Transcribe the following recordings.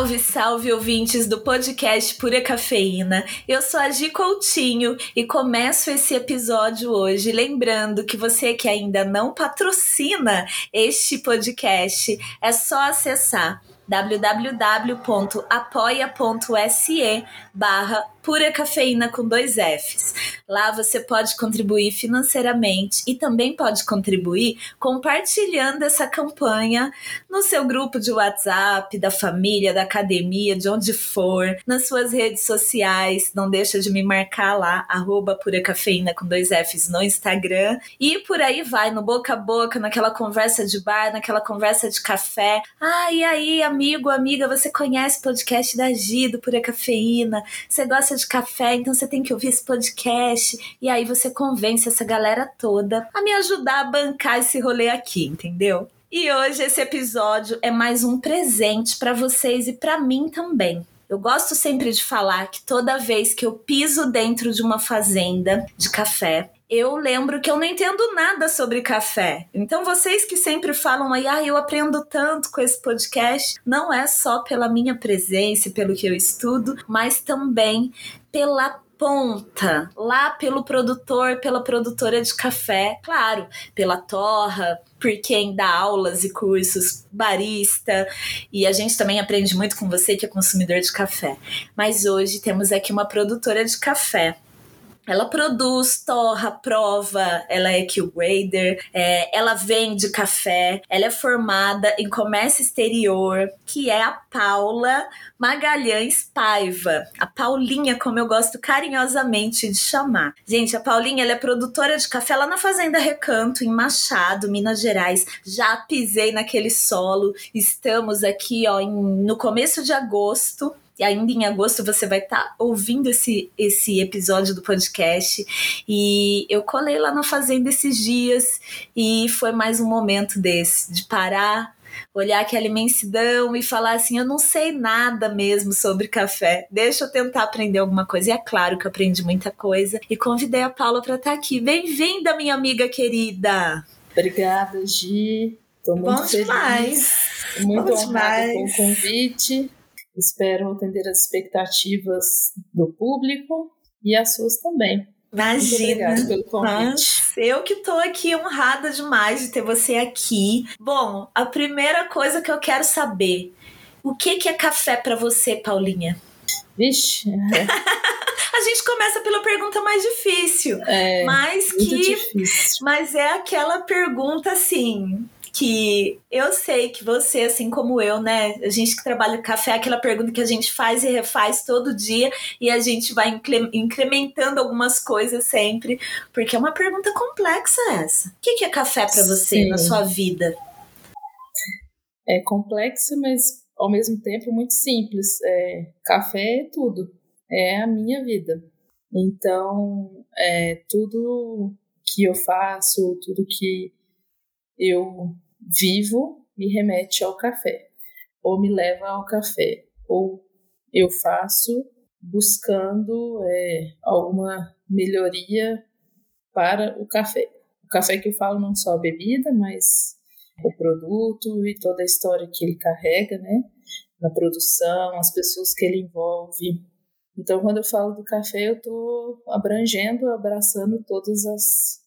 Salve, salve ouvintes do podcast Pura Cafeína. Eu sou a Gi Coutinho e começo esse episódio hoje lembrando que você que ainda não patrocina este podcast, é só acessar www.apoia.se barra Pura Cafeína com dois Fs. Lá você pode contribuir financeiramente e também pode contribuir compartilhando essa campanha no seu grupo de WhatsApp, da família, da academia, de onde for, nas suas redes sociais. Não deixa de me marcar lá, arroba Pura Cafeína com dois Fs no Instagram. E por aí vai, no boca a boca, naquela conversa de bar, naquela conversa de café. Ah, e aí, amigo, amiga, você conhece o podcast da Gi, do Pura Cafeína? Você gosta gosta de café, então você tem que ouvir esse podcast. E aí você convence essa galera toda a me ajudar a bancar esse rolê aqui, entendeu? E hoje esse episódio é mais um presente para vocês e para mim também. Eu gosto sempre de falar que toda vez que eu piso dentro de uma fazenda de café, eu lembro que eu não entendo nada sobre café. Então, vocês que sempre falam aí, ah, eu aprendo tanto com esse podcast, não é só pela minha presença, pelo que eu estudo, mas também pela ponta, lá pelo produtor, pela produtora de café, claro, pela torra, por quem dá aulas e cursos, barista, e a gente também aprende muito com você que é consumidor de café. Mas hoje temos aqui uma produtora de café ela produz, torra, prova, ela é Q-Grader, é, ela vende café, ela é formada em comércio exterior, que é a Paula Magalhães Paiva. A Paulinha, como eu gosto carinhosamente de chamar. Gente, a Paulinha ela é produtora de café lá na Fazenda Recanto, em Machado, Minas Gerais. Já pisei naquele solo. Estamos aqui ó, em, no começo de agosto e ainda em agosto você vai estar tá ouvindo esse, esse episódio do podcast. E eu colei lá na fazenda esses dias e foi mais um momento desse, de parar, olhar aquela imensidão e falar assim: eu não sei nada mesmo sobre café, deixa eu tentar aprender alguma coisa. E é claro que eu aprendi muita coisa e convidei a Paula para estar tá aqui. Bem-vinda, minha amiga querida! Obrigada, Gi. Estou muito Bom feliz. Demais. Muito Bom honrada demais. com o convite. Espero atender as expectativas do público e as suas também. Imagina. Muito obrigada pelo convite. Nossa, eu que tô aqui honrada demais de ter você aqui. Bom, a primeira coisa que eu quero saber, o que que é café para você, Paulinha? Vixe, A gente começa pela pergunta mais difícil, é mas muito que difícil. mas é aquela pergunta assim, que eu sei que você, assim como eu, né? A gente que trabalha com café, é aquela pergunta que a gente faz e refaz todo dia e a gente vai incrementando algumas coisas sempre, porque é uma pergunta complexa essa. O que é café para você Sim. na sua vida? É complexa, mas ao mesmo tempo muito simples. É, café é tudo. É a minha vida. Então, é, tudo que eu faço, tudo que eu vivo me remete ao café, ou me leva ao café, ou eu faço buscando é, alguma melhoria para o café. O café que eu falo não só a bebida, mas o produto e toda a história que ele carrega, né? Na produção, as pessoas que ele envolve. Então, quando eu falo do café, eu estou abrangendo, abraçando todas as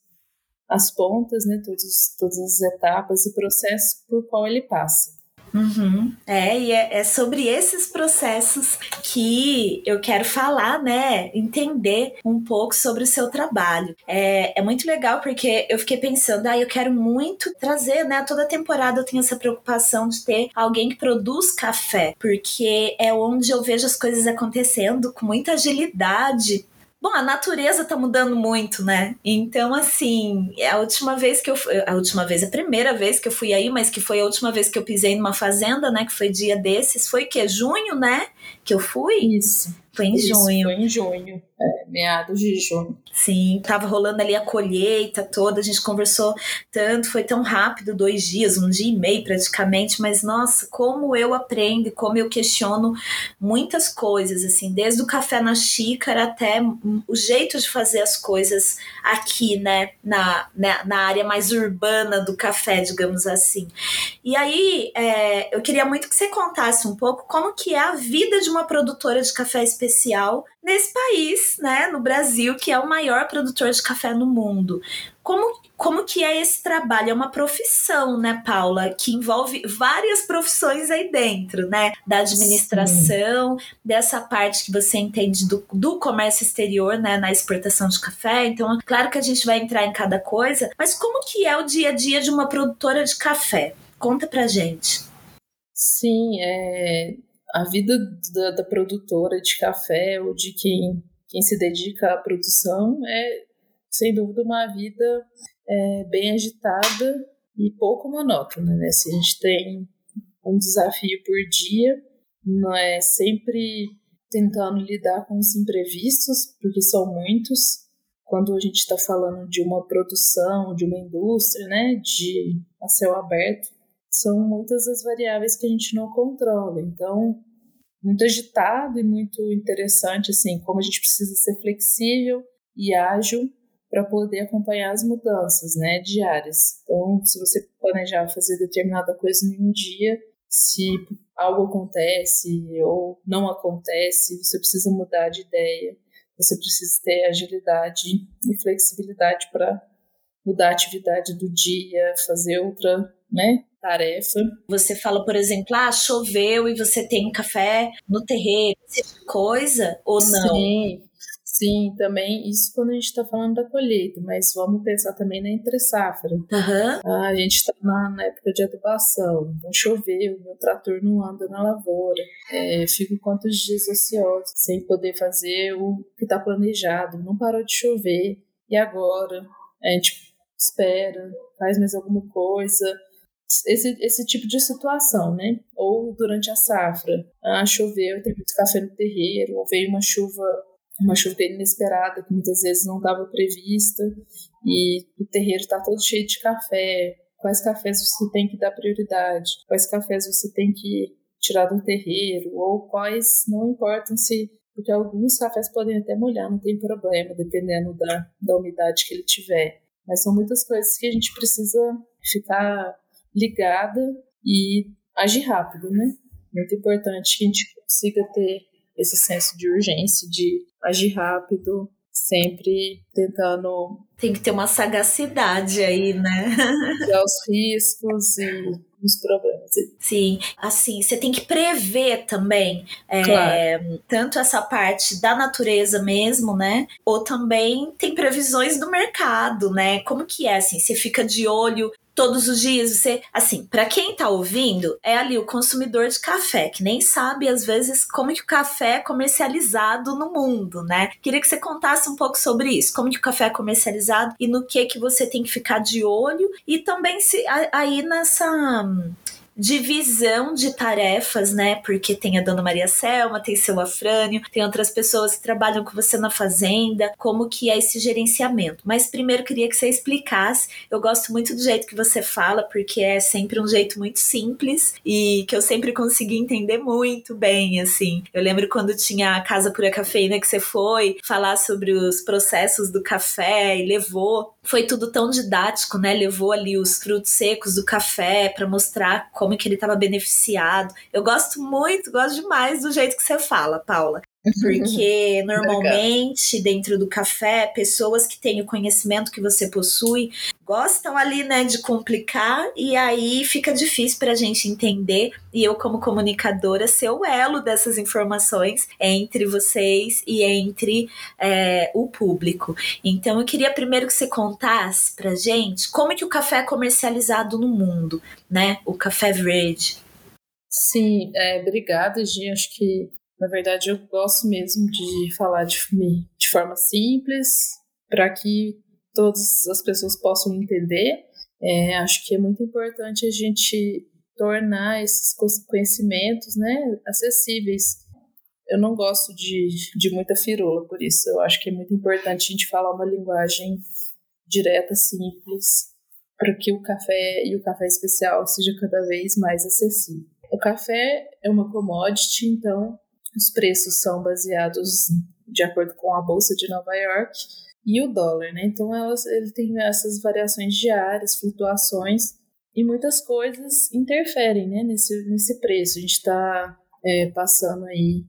as pontas, né, todos, todas as etapas e processos por qual ele passa. Uhum. É, e é, é, sobre esses processos que eu quero falar, né? Entender um pouco sobre o seu trabalho. É, é muito legal porque eu fiquei pensando, ah, eu quero muito trazer, né? Toda temporada eu tenho essa preocupação de ter alguém que produz café, porque é onde eu vejo as coisas acontecendo com muita agilidade Bom, a natureza tá mudando muito, né? Então, assim, a última vez que eu fui, a última vez, a primeira vez que eu fui aí, mas que foi a última vez que eu pisei numa fazenda, né? Que foi dia desses, foi que junho, né? Que eu fui. Isso. Foi em Isso, junho. Foi em junho, é, meados de junho. Sim, tava rolando ali a colheita toda, a gente conversou tanto, foi tão rápido, dois dias, um dia e meio praticamente, mas nossa, como eu aprendo, como eu questiono muitas coisas, assim, desde o café na xícara até o jeito de fazer as coisas aqui, né, na, na, na área mais urbana do café, digamos assim. E aí, é, eu queria muito que você contasse um pouco como que é a vida de uma produtora de café especial nesse país, né, no Brasil, que é o maior produtor de café no mundo. Como, como que é esse trabalho? É uma profissão, né, Paula, que envolve várias profissões aí dentro, né? Da administração, Sim. dessa parte que você entende do, do comércio exterior, né, na exportação de café. Então, claro que a gente vai entrar em cada coisa, mas como que é o dia a dia de uma produtora de café? Conta pra gente. Sim, é, a vida da, da, produtora de café ou de quem, quem se dedica à produção é, sem dúvida, uma vida é, bem agitada e pouco monótona, né? Se a gente tem um desafio por dia, não é sempre tentando lidar com os imprevistos, porque são muitos. Quando a gente está falando de uma produção, de uma indústria, né, de a céu aberto, são muitas as variáveis que a gente não controla. Então, muito agitado e muito interessante, assim, como a gente precisa ser flexível e ágil para poder acompanhar as mudanças, né, diárias. Então, se você planejar fazer determinada coisa em um dia, se algo acontece ou não acontece, você precisa mudar de ideia, você precisa ter agilidade e flexibilidade para mudar a atividade do dia, fazer outra né, tarefa. Você fala, por exemplo, ah, choveu e você tem café no terreiro, tipo coisa ou não? Sim, sim, também isso quando a gente está falando da colheita, mas vamos pensar também na entre safra. Uhum. A gente está na, na, época de adubação, então choveu, meu trator não anda na lavoura, é, fico quantos dias ociosos sem poder fazer o que está planejado, não parou de chover, e agora? A gente espera, faz mais alguma coisa, esse, esse tipo de situação, né? Ou durante a safra, ah, choveu, tem muito café no terreiro, ou veio uma chuva, uma chuva inesperada que muitas vezes não estava prevista e o terreiro está todo cheio de café. Quais cafés você tem que dar prioridade? Quais cafés você tem que tirar do terreiro? Ou quais não importam se porque alguns cafés podem até molhar, não tem problema, dependendo da, da umidade que ele tiver. Mas são muitas coisas que a gente precisa ficar ligada e agir rápido, né? Muito importante que a gente consiga ter esse senso de urgência, de agir rápido, sempre tentando. Tem que ter uma sagacidade aí, né? os riscos e os problemas. Sim, assim, você tem que prever também é, claro. tanto essa parte da natureza mesmo, né? Ou também tem previsões do mercado, né? Como que é assim? Você fica de olho todos os dias você, assim, para quem tá ouvindo, é ali o consumidor de café, que nem sabe às vezes como que o café é comercializado no mundo, né? Queria que você contasse um pouco sobre isso, como que o café é comercializado e no que que você tem que ficar de olho e também se aí nessa divisão de tarefas, né? Porque tem a Dona Maria Selma, tem seu Afrânio, tem outras pessoas que trabalham com você na fazenda, como que é esse gerenciamento. Mas primeiro queria que você explicasse. Eu gosto muito do jeito que você fala, porque é sempre um jeito muito simples e que eu sempre consegui entender muito bem, assim. Eu lembro quando tinha a Casa Pura Cafeína que você foi falar sobre os processos do café e levou. Foi tudo tão didático, né? Levou ali os frutos secos do café para mostrar como que ele estava beneficiado. Eu gosto muito, gosto demais do jeito que você fala, Paula. Porque normalmente, dentro do café, pessoas que têm o conhecimento que você possui gostam ali, né, de complicar e aí fica difícil para a gente entender. E eu, como comunicadora, ser o elo dessas informações entre vocês e entre é, o público. Então, eu queria primeiro que você contasse para gente como é que o café é comercializado no mundo, né? O café verde. Sim, é, obrigada, Gi. Acho que na verdade, eu gosto mesmo de falar de, de forma simples, para que todas as pessoas possam entender. É, acho que é muito importante a gente tornar esses conhecimentos né, acessíveis. eu não gosto de, de muita firula, por isso eu acho que é muito importante a gente falar uma linguagem direta, simples, para que o café e o café especial seja cada vez mais acessível. O café é uma commodity, então os preços são baseados de acordo com a bolsa de Nova York e o dólar, né? Então elas, ele tem essas variações diárias, flutuações e muitas coisas interferem, né? Nesse, nesse preço. A gente está é, passando aí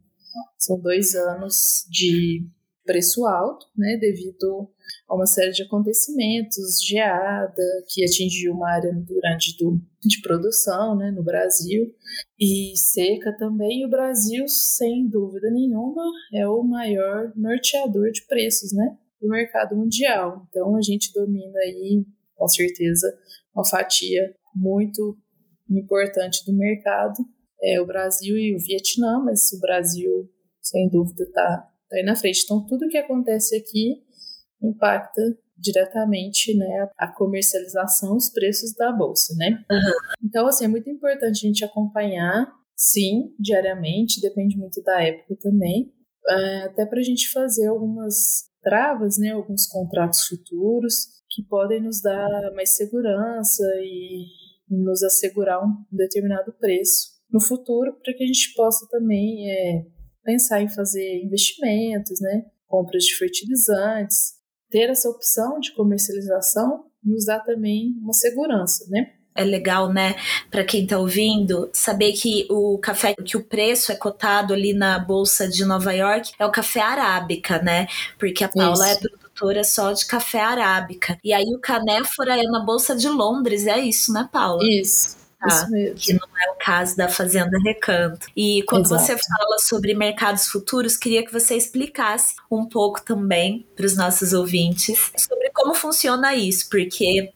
são dois anos de preço alto, né? Devido a uma série de acontecimentos, geada, que atingiu uma área muito grande do, de produção né, no Brasil, e seca também. E o Brasil, sem dúvida nenhuma, é o maior norteador de preços né, do mercado mundial. Então, a gente domina aí, com certeza, uma fatia muito importante do mercado. É o Brasil e o Vietnã, mas o Brasil, sem dúvida, está tá aí na frente. Então, tudo que acontece aqui impacta diretamente né, a comercialização, os preços da bolsa, né? Uhum. Então, assim, é muito importante a gente acompanhar, sim, diariamente, depende muito da época também, é, até para a gente fazer algumas travas, né, alguns contratos futuros que podem nos dar mais segurança e nos assegurar um determinado preço no futuro, para que a gente possa também é, pensar em fazer investimentos, né, compras de fertilizantes, ter essa opção de comercialização nos dá também uma segurança, né? é legal, né, para quem está ouvindo, saber que o café, que o preço é cotado ali na bolsa de Nova York é o café arábica, né? Porque a Paula é isso. é produtora só de café arábica. E aí o canéfora é na bolsa de Londres, é isso, né, Paula? Isso. Tá, que não é o caso da Fazenda Recanto. E quando Exato. você fala sobre mercados futuros, queria que você explicasse um pouco também para os nossos ouvintes sobre como funciona isso, porque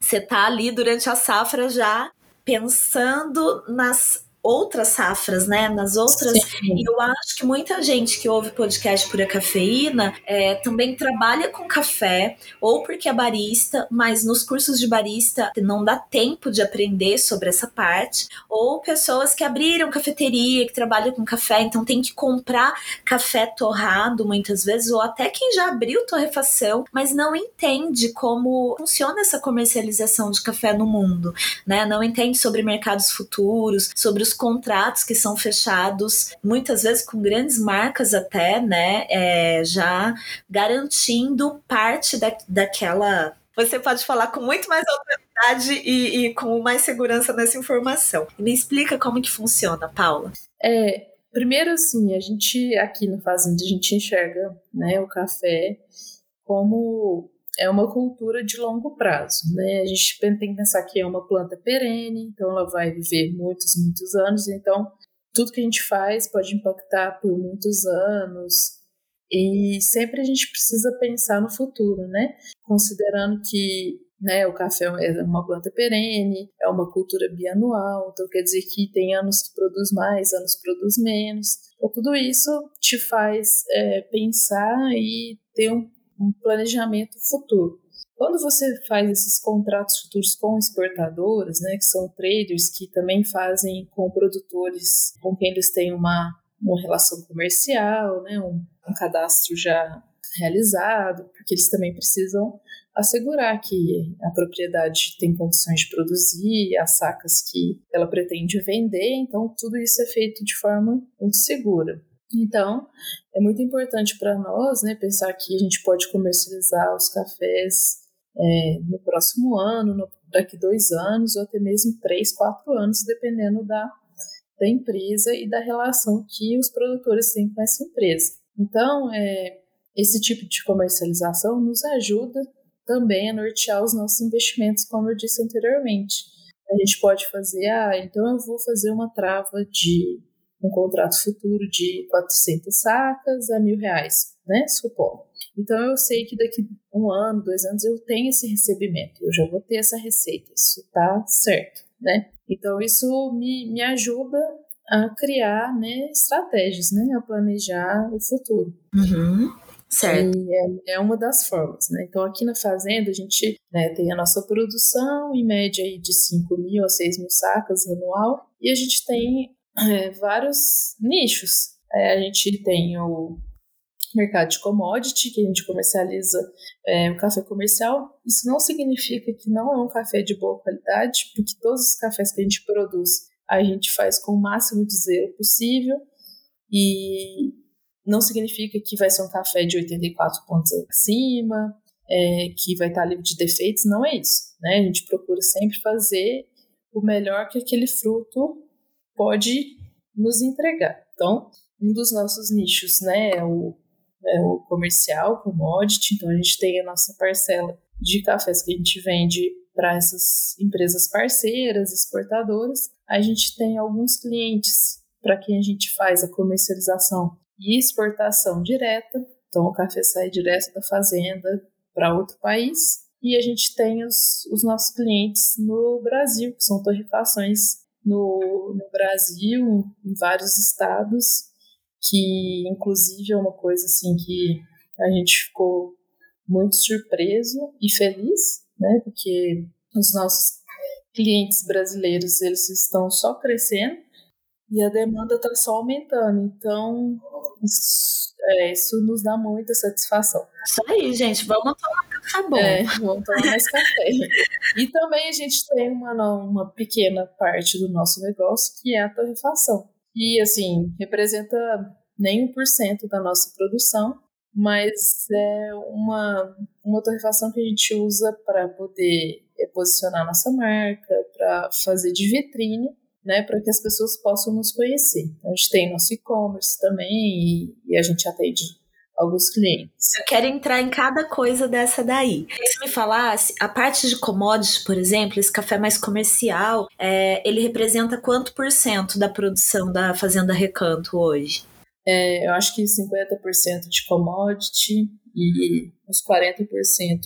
você está ali durante a safra já pensando nas outras safras, né? Nas outras. Sim. E eu acho que muita gente que ouve podcast Pura Cafeína é, também trabalha com café, ou porque é barista, mas nos cursos de barista não dá tempo de aprender sobre essa parte, ou pessoas que abriram cafeteria, que trabalham com café, então tem que comprar café torrado muitas vezes, ou até quem já abriu torrefação, mas não entende como funciona essa comercialização de café no mundo, né? Não entende sobre mercados futuros, sobre os contratos que são fechados, muitas vezes com grandes marcas até, né? É, já garantindo parte da, daquela. Você pode falar com muito mais autoridade e, e com mais segurança nessa informação. Me explica como que funciona, Paula. É, primeiro assim, a gente aqui no Fazenda a gente enxerga, né, o café como é uma cultura de longo prazo, né? A gente tem que pensar que é uma planta perene, então ela vai viver muitos, muitos anos, então tudo que a gente faz pode impactar por muitos anos. E sempre a gente precisa pensar no futuro, né? Considerando que né, o café é uma planta perene, é uma cultura bianual, então quer dizer que tem anos que produz mais, anos que produz menos. Então, tudo isso te faz é, pensar e ter um um planejamento futuro. Quando você faz esses contratos futuros com exportadoras, né, que são traders que também fazem com produtores com quem eles têm uma, uma relação comercial, né, um, um cadastro já realizado, porque eles também precisam assegurar que a propriedade tem condições de produzir as sacas que ela pretende vender, então tudo isso é feito de forma muito segura. Então, é muito importante para nós né, pensar que a gente pode comercializar os cafés é, no próximo ano, no, daqui dois anos, ou até mesmo três, quatro anos, dependendo da, da empresa e da relação que os produtores têm com essa empresa. Então, é, esse tipo de comercialização nos ajuda também a nortear os nossos investimentos, como eu disse anteriormente. A gente pode fazer, ah, então eu vou fazer uma trava de um contrato futuro de 400 sacas a mil reais, né? Supondo. Então eu sei que daqui um ano, dois anos eu tenho esse recebimento, eu já vou ter essa receita, isso tá certo, né? Então isso me, me ajuda a criar né, estratégias, né? A planejar o futuro. Uhum. Certo. É, é, uma das formas, né? Então, aqui na fazenda, a gente né, tem a nossa produção, em média aí de 5 mil a 6 mil sacas anual, e a gente tem é, vários nichos. É, a gente tem o mercado de commodity, que a gente comercializa é, o café comercial. Isso não significa que não é um café de boa qualidade, porque todos os cafés que a gente produz a gente faz com o máximo de zero possível e não significa que vai ser um café de 84 pontos acima, é, que vai estar livre de defeitos, não é isso. Né? A gente procura sempre fazer o melhor que aquele fruto pode nos entregar. Então, um dos nossos nichos né, é, o, é o comercial, commodity, então a gente tem a nossa parcela de cafés que a gente vende para essas empresas parceiras, exportadoras. A gente tem alguns clientes para quem a gente faz a comercialização e exportação direta. Então, o café sai direto da fazenda para outro país. E a gente tem os, os nossos clientes no Brasil, que são torrefações no, no Brasil, em vários estados, que inclusive é uma coisa assim que a gente ficou muito surpreso e feliz, né? Porque os nossos clientes brasileiros eles estão só crescendo e a demanda está só aumentando. Então isso, é, isso nos dá muita satisfação. Isso aí, gente. Vamos tomar café bom. É, vamos tomar mais café. e também a gente tem uma, uma pequena parte do nosso negócio que é a torrefação. E, assim, representa nem 1% da nossa produção, mas é uma, uma torrefação que a gente usa para poder é, posicionar nossa marca, para fazer de vitrine, né, para que as pessoas possam nos conhecer. Então, a gente tem nosso e-commerce também e, e a gente atende alguns clientes. Eu quero entrar em cada coisa dessa daí. Se me falasse, a parte de commodities, por exemplo, esse café mais comercial, é, ele representa quanto por cento da produção da Fazenda Recanto hoje? É, eu acho que 50% de commodity e uns 40%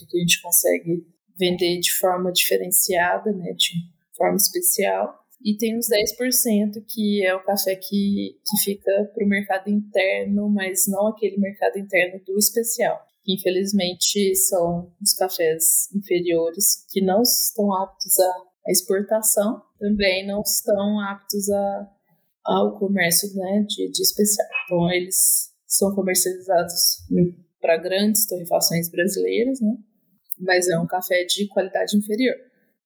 que a gente consegue vender de forma diferenciada, né, de forma especial. E tem uns 10% que é o café que, que fica para o mercado interno, mas não aquele mercado interno do especial. Infelizmente, são os cafés inferiores que não estão aptos à exportação, também não estão aptos a, ao comércio né, de, de especial. Então, eles são comercializados para grandes torrefações brasileiras, né? mas é um café de qualidade inferior.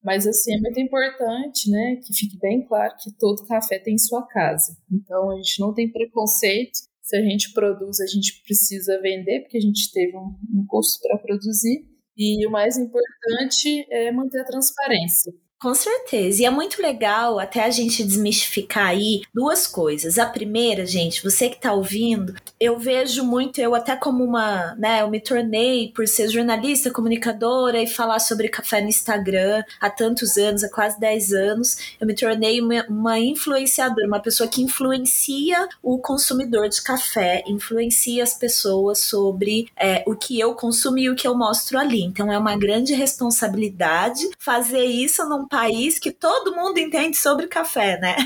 Mas assim, é muito importante, né, que fique bem claro que todo café tem sua casa. Então a gente não tem preconceito. Se a gente produz, a gente precisa vender, porque a gente teve um, um custo para produzir. E o mais importante é manter a transparência. Com certeza. E é muito legal até a gente desmistificar aí duas coisas. A primeira, gente, você que tá ouvindo, eu vejo muito, eu até como uma, né, eu me tornei por ser jornalista, comunicadora e falar sobre café no Instagram há tantos anos, há quase 10 anos, eu me tornei uma, uma influenciadora, uma pessoa que influencia o consumidor de café, influencia as pessoas sobre é, o que eu consumo e o que eu mostro ali. Então é uma grande responsabilidade fazer isso num país que todo mundo entende sobre café, né?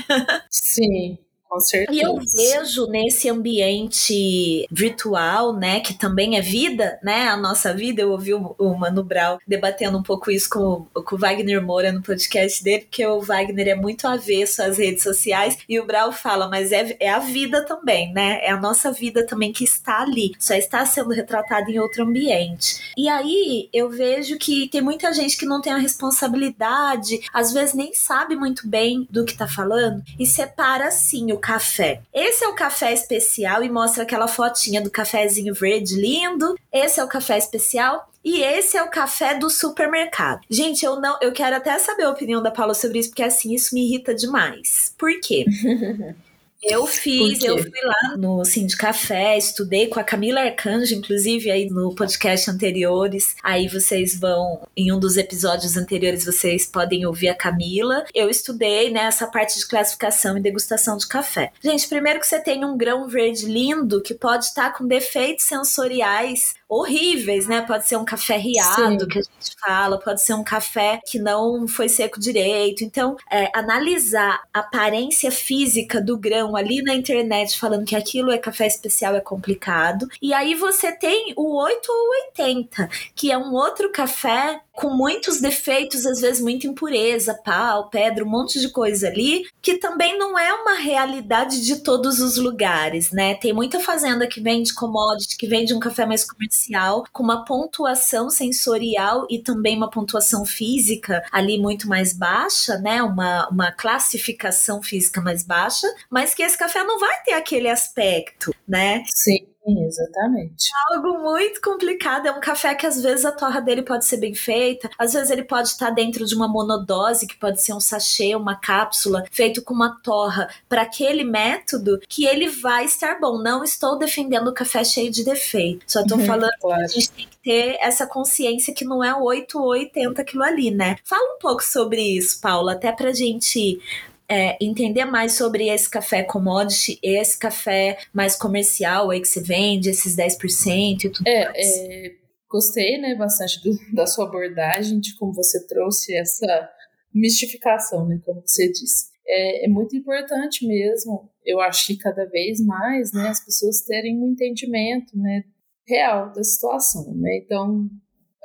Sim. Com certeza. E eu vejo nesse ambiente virtual, né, que também é vida, né, a nossa vida. Eu ouvi o Mano Brown debatendo um pouco isso com, com o Wagner Moura no podcast dele, porque o Wagner é muito avesso às redes sociais e o Brown fala, mas é, é a vida também, né? É a nossa vida também que está ali, só está sendo retratada em outro ambiente. E aí eu vejo que tem muita gente que não tem a responsabilidade, às vezes nem sabe muito bem do que está falando e separa assim o café. Esse é o café especial e mostra aquela fotinha do cafezinho verde lindo. Esse é o café especial. E esse é o café do supermercado. Gente, eu não, eu quero até saber a opinião da Paula sobre isso, porque assim, isso me irrita demais. Por quê? Eu fiz, eu fui lá no Cindy Café, estudei com a Camila Arcanjo, inclusive aí no podcast anteriores. Aí vocês vão, em um dos episódios anteriores, vocês podem ouvir a Camila. Eu estudei nessa né, parte de classificação e degustação de café. Gente, primeiro que você tem um grão verde lindo que pode estar com defeitos sensoriais horríveis, né? Pode ser um café riado, Sim. que a gente fala, pode ser um café que não foi seco direito. Então, é, analisar a aparência física do grão ali na internet falando que aquilo é café especial é complicado. E aí você tem o 8 ou 80, que é um outro café com muitos defeitos, às vezes muita impureza, pau, pedra, um monte de coisa ali, que também não é uma realidade de todos os lugares, né? Tem muita fazenda que vende commodity, que vende um café mais comercial, com uma pontuação sensorial e também uma pontuação física ali muito mais baixa, né? Uma, uma classificação física mais baixa, mas que esse café não vai ter aquele aspecto, né? Sim. Exatamente. Algo muito complicado. É um café que às vezes a torra dele pode ser bem feita, às vezes ele pode estar dentro de uma monodose, que pode ser um sachê, uma cápsula, feito com uma torra para aquele método, que ele vai estar bom. Não estou defendendo o café cheio de defeito. Só estou uhum, falando claro. que a gente tem que ter essa consciência que não é 8 ou 80 aquilo ali, né? Fala um pouco sobre isso, Paula, até pra gente é, entender mais sobre esse café commodity, esse café mais comercial aí que você vende, esses 10% e tudo é, mais. É, gostei né, bastante do, da sua abordagem, de como você trouxe essa mistificação, né, como você disse. É, é, muito importante mesmo, eu acho que cada vez mais, né, as pessoas terem um entendimento, né, real da situação, né, então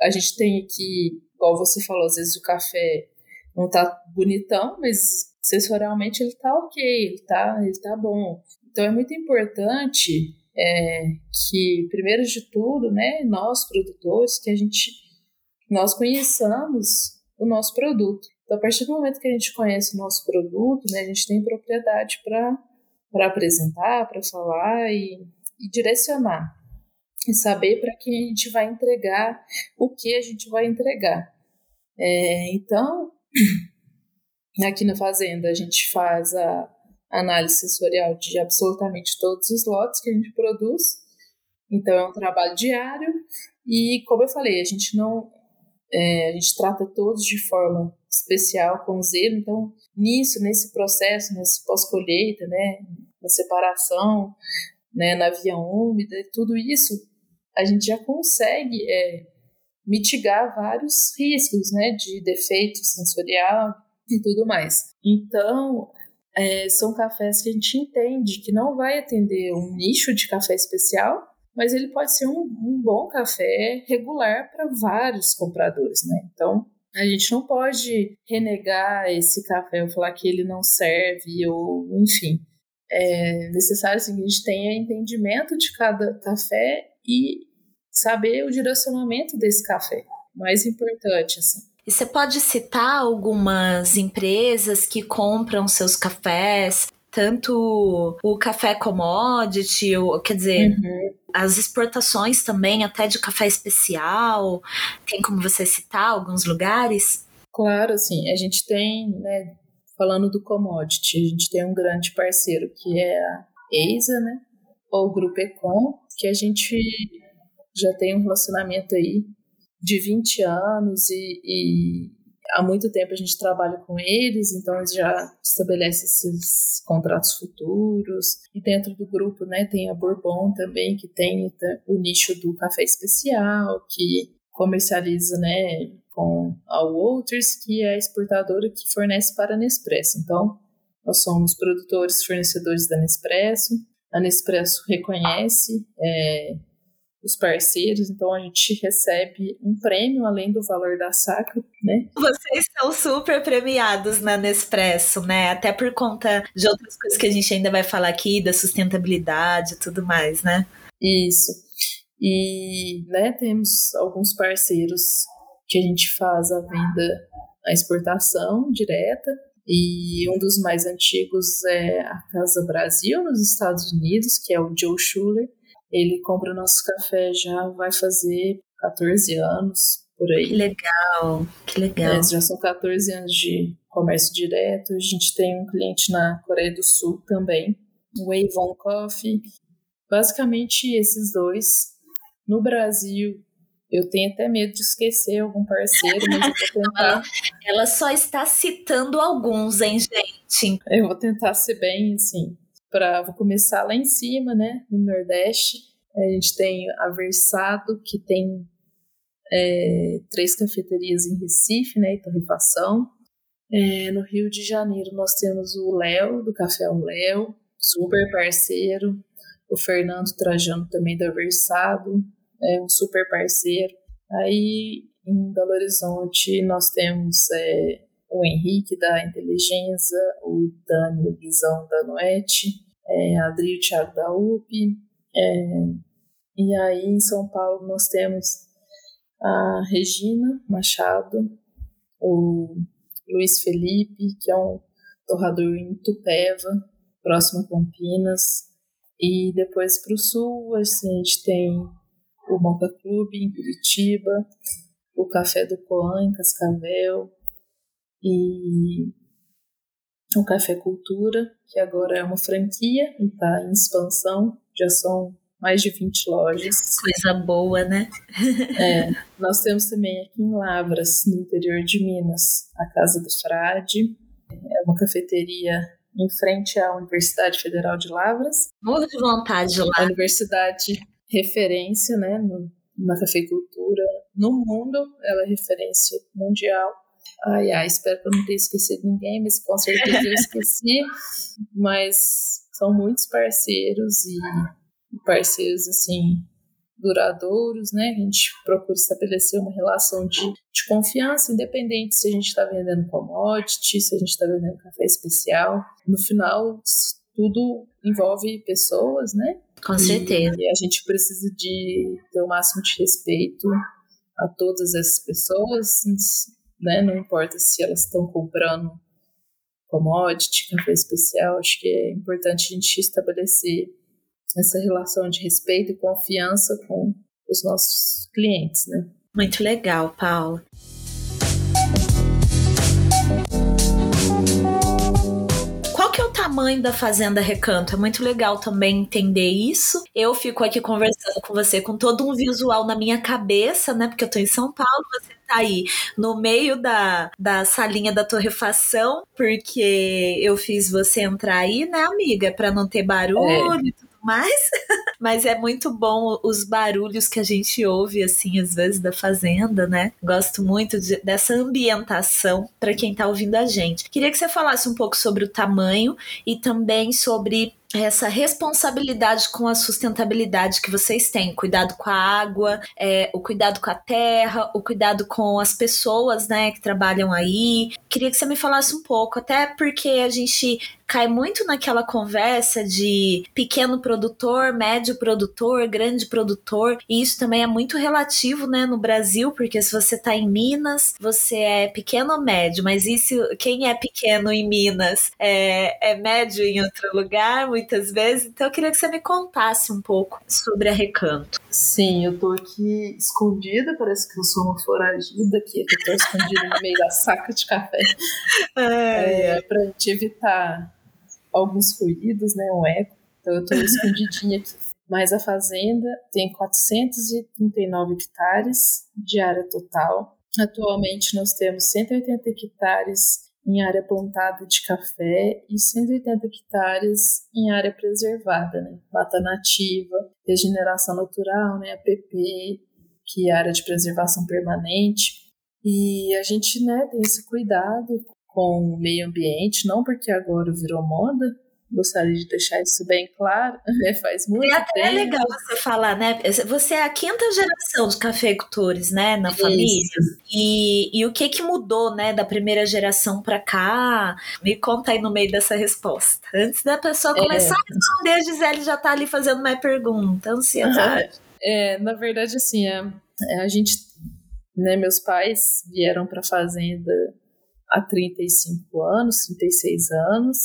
a gente tem aqui, igual você falou, às vezes o café não tá bonitão, mas sensorialmente ele tá ok, ele tá, ele tá bom. Então é muito importante é, que, primeiro de tudo, né, nós produtores, que a gente, nós conheçamos o nosso produto. Então, a partir do momento que a gente conhece o nosso produto, né, a gente tem propriedade para apresentar, para falar e, e direcionar. E saber para quem a gente vai entregar, o que a gente vai entregar. É, então, Aqui na fazenda a gente faz a análise sensorial de absolutamente todos os lotes que a gente produz. Então é um trabalho diário e, como eu falei, a gente não é, a gente trata todos de forma especial com zelo. Então nisso, nesse processo, nesse pós-colheita, né, na separação, né, na via úmida, tudo isso a gente já consegue é, mitigar vários riscos, né, de defeito sensorial, e tudo mais. Então, é, são cafés que a gente entende que não vai atender um nicho de café especial, mas ele pode ser um, um bom café regular para vários compradores, né? Então, a gente não pode renegar esse café ou falar que ele não serve ou, enfim. É necessário assim, que a gente tenha entendimento de cada café e saber o direcionamento desse café. Mais importante, assim. E você pode citar algumas empresas que compram seus cafés, tanto o café commodity, ou, quer dizer, uhum. as exportações também, até de café especial. Tem como você citar alguns lugares? Claro, sim. A gente tem, né, falando do commodity, a gente tem um grande parceiro que é a EISA, né, ou o Grupo Econ, que a gente já tem um relacionamento aí de 20 anos e, e, há muito tempo a gente trabalha com eles, então eles já estabelecem esses contratos futuros. E dentro do grupo, né, tem a Bourbon também, que tem o nicho do café especial, que comercializa, né, com a Walters, que é a exportadora que fornece para a Nespresso. Então, nós somos produtores, fornecedores da Nespresso. A Nespresso reconhece é, os parceiros, então a gente recebe um prêmio além do valor da saca, né? Vocês são super premiados na Nespresso, né? Até por conta de outras coisas que a gente ainda vai falar aqui, da sustentabilidade e tudo mais, né? Isso. E, né, temos alguns parceiros que a gente faz a venda, a exportação direta, e um dos mais antigos é a Casa Brasil, nos Estados Unidos, que é o Joe Schuller, ele compra o nosso café já vai fazer 14 anos por aí. Que legal, que legal. É, já são 14 anos de comércio direto. A gente tem um cliente na Coreia do Sul também, o Avon Coffee. Basicamente esses dois. No Brasil, eu tenho até medo de esquecer algum parceiro, mas eu vou tentar. Ela só está citando alguns, hein, gente? Eu vou tentar ser bem, assim, para vou começar lá em cima, né, no Nordeste. A gente tem a Versado, que tem é, três cafeterias em Recife, né, e torrefação. É, no Rio de Janeiro nós temos o Léo, do Café o Léo, super parceiro. O Fernando Trajano também da Versado, é um super parceiro. Aí em Belo Horizonte nós temos é, o Henrique da Inteligência, o Dani, Guizão da Noete, é, Adri, o Thiago da UP. É, e aí em São Paulo nós temos a Regina Machado, o Luiz Felipe, que é um torrador em Tupéva, próximo a Campinas. E depois para o sul, assim, a gente tem o Moca Clube em Curitiba, o Café do Coan em Cascavel e o Café Cultura, que agora é uma franquia e está em expansão, já são mais de 20 lojas. Coisa boa, né? é, nós temos também aqui em Lavras, no interior de Minas, a Casa do Frade, é uma cafeteria em frente à Universidade Federal de Lavras. Morro de vontade lá. A universidade referência, né, no, na cafeicultura no mundo, ela é referência mundial. Ai, ai, espero que eu não tenha esquecido ninguém, mas com certeza eu esqueci. mas são muitos parceiros e parceiros, assim, duradouros, né? A gente procura estabelecer uma relação de, de confiança, independente se a gente está vendendo commodity, se a gente está vendendo café especial. No final, tudo envolve pessoas, né? Com certeza. E a gente precisa de ter o máximo de respeito a todas essas pessoas, né? Não importa se elas estão comprando commodity, café especial, acho que é importante a gente estabelecer essa relação de respeito e confiança com os nossos clientes, né? Muito legal, Paula. Tamanho da Fazenda Recanto? É muito legal também entender isso. Eu fico aqui conversando com você com todo um visual na minha cabeça, né? Porque eu tô em São Paulo, você tá aí no meio da, da salinha da torrefação, porque eu fiz você entrar aí, né, amiga? Para não ter barulho é. Mais, mas é muito bom os barulhos que a gente ouve, assim, às vezes da fazenda, né? Gosto muito de, dessa ambientação para quem tá ouvindo a gente. Queria que você falasse um pouco sobre o tamanho e também sobre essa responsabilidade com a sustentabilidade que vocês têm, cuidado com a água, é, o cuidado com a terra, o cuidado com as pessoas, né, que trabalham aí. Queria que você me falasse um pouco, até porque a gente cai muito naquela conversa de pequeno produtor, médio produtor, grande produtor, e isso também é muito relativo, né, no Brasil, porque se você tá em Minas, você é pequeno ou médio, mas isso, quem é pequeno em Minas é, é médio em outro lugar, muitas vezes, então eu queria que você me contasse um pouco sobre a Recanto. Sim, eu tô aqui escondida, parece que eu sou uma foragida aqui, que eu tô escondida no meio da saca de café, é, é, pra gente evitar alguns ruídos, né, um eco. Então eu tô escondidinha aqui. Mas a fazenda tem 439 hectares de área total. Atualmente nós temos 180 hectares em área plantada de café e 180 hectares em área preservada, né? Mata nativa, regeneração natural, né? APP, que é área de preservação permanente. E a gente, né, tem esse cuidado com o meio ambiente, não porque agora virou moda, gostaria de deixar isso bem claro, né? faz muito é até tempo. legal você falar, né? Você é a quinta geração de cafeicultores, né, na família. E, e o que que mudou, né, da primeira geração para cá? Me conta aí no meio dessa resposta. Antes da pessoa começar é. a responder, a Gisele já tá ali fazendo mais pergunta, ansiedade. É, na verdade, assim, a, é, a gente, né, meus pais vieram para fazenda há 35 anos, 36 anos,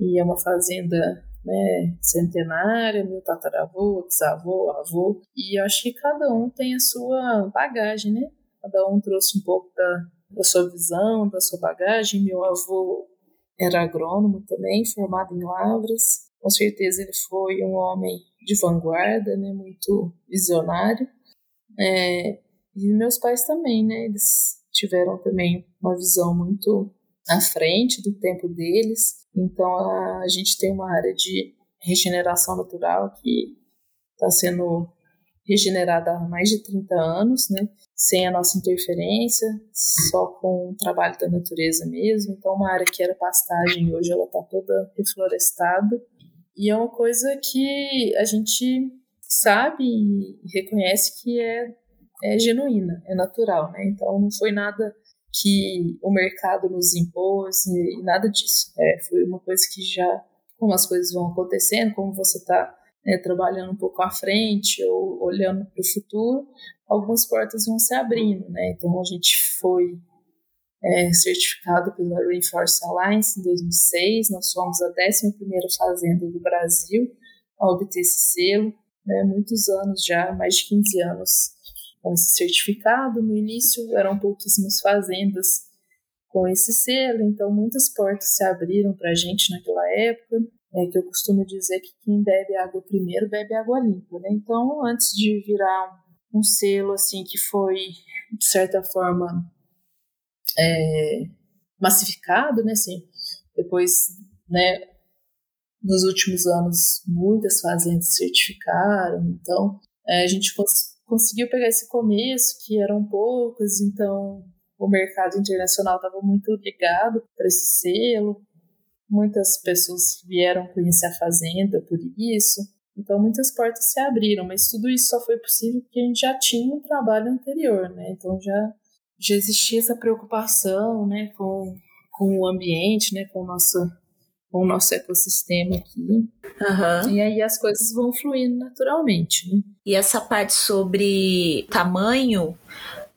e é uma fazenda né, centenária, meu tataravô, bisavô, avô, e acho que cada um tem a sua bagagem, né? Cada um trouxe um pouco da, da sua visão, da sua bagagem. Meu avô era agrônomo também, formado em Lavras. Com certeza ele foi um homem de vanguarda, né, muito visionário. É, e meus pais também, né, eles tiveram também uma visão muito à frente do tempo deles. Então a, gente tem uma área de regeneração natural que está sendo regenerada há mais de 30 anos, né? Sem a nossa interferência, só com o trabalho da natureza mesmo. Então, uma área que era pastagem, hoje ela está toda reflorestada. E é uma coisa que a gente sabe e reconhece que é é genuína, é natural, né? Então não foi nada que o mercado nos impôs e, nada disso. É, foi uma coisa que já, como as coisas vão acontecendo, como você está né, trabalhando um pouco à frente ou olhando para o futuro, algumas portas vão se abrindo, né? Então a gente foi é, certificado pela Reinforce Alliance em 2006, nós fomos a 11ª fazenda do Brasil a obter esse selo, né, muitos anos já, mais de 15 anos com esse certificado. No início eram pouquíssimas fazendas com esse selo, então muitas portas se abriram para a gente naquela época. É que eu costumo dizer que quem bebe água primeiro bebe água limpa, né? Então, antes de virar um selo assim que foi de certa forma é, massificado, né? Assim, depois, né? Nos últimos anos, muitas fazendas certificaram, então é, a gente conseguiu pegar esse começo, que eram poucas, então o mercado internacional estava muito ligado para esse selo, muitas pessoas vieram conhecer a fazenda por isso, então muitas portas se abriram, mas tudo isso só foi possível porque a gente já tinha um trabalho anterior, né? Então já já existia essa preocupação, né, com, com o ambiente, né, com o nosso com o nosso ecossistema aqui. Uhum. E aí as coisas vão fluindo naturalmente. Né? E essa parte sobre tamanho,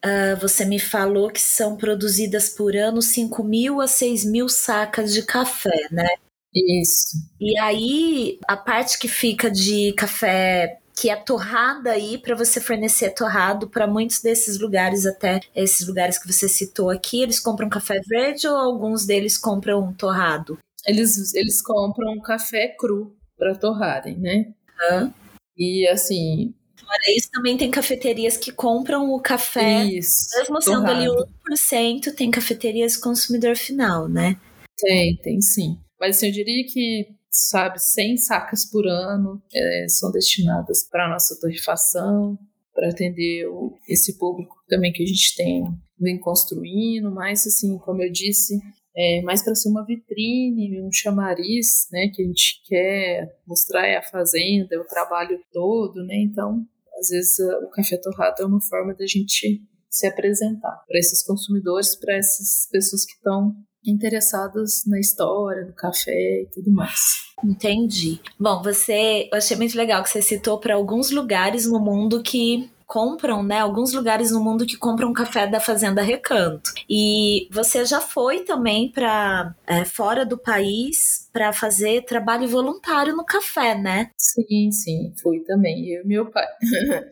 Uh, você me falou que são produzidas por ano 5 mil a 6 mil sacas de café, né? Isso. E aí, a parte que fica de café que é torrada aí para você fornecer torrado para muitos desses lugares, até esses lugares que você citou aqui, eles compram café verde ou alguns deles compram torrado? Eles, eles compram café cru para torrarem, né? Hã? E assim. Fora isso, também tem cafeterias que compram o café, isso, mesmo sendo ali 1%, tem cafeterias consumidor final, né? Tem, tem sim. Mas assim, eu diria que, sabe, 100 sacas por ano é, são destinadas para a nossa torrefação, para atender o, esse público também que a gente tem vem construindo, mas assim, como eu disse, é, mais para ser uma vitrine, um chamariz, né, que a gente quer mostrar é a fazenda, é o trabalho todo, né, então às vezes o café torrado é uma forma da gente se apresentar para esses consumidores, para essas pessoas que estão interessadas na história, no café e tudo mais. Entendi. Bom, você, eu achei muito legal que você citou para alguns lugares no mundo que compram, né? Alguns lugares no mundo que compram café da Fazenda Recanto. E você já foi também para é, fora do país para fazer trabalho voluntário no café, né? Sim, sim, fui também. Eu e meu pai. Queria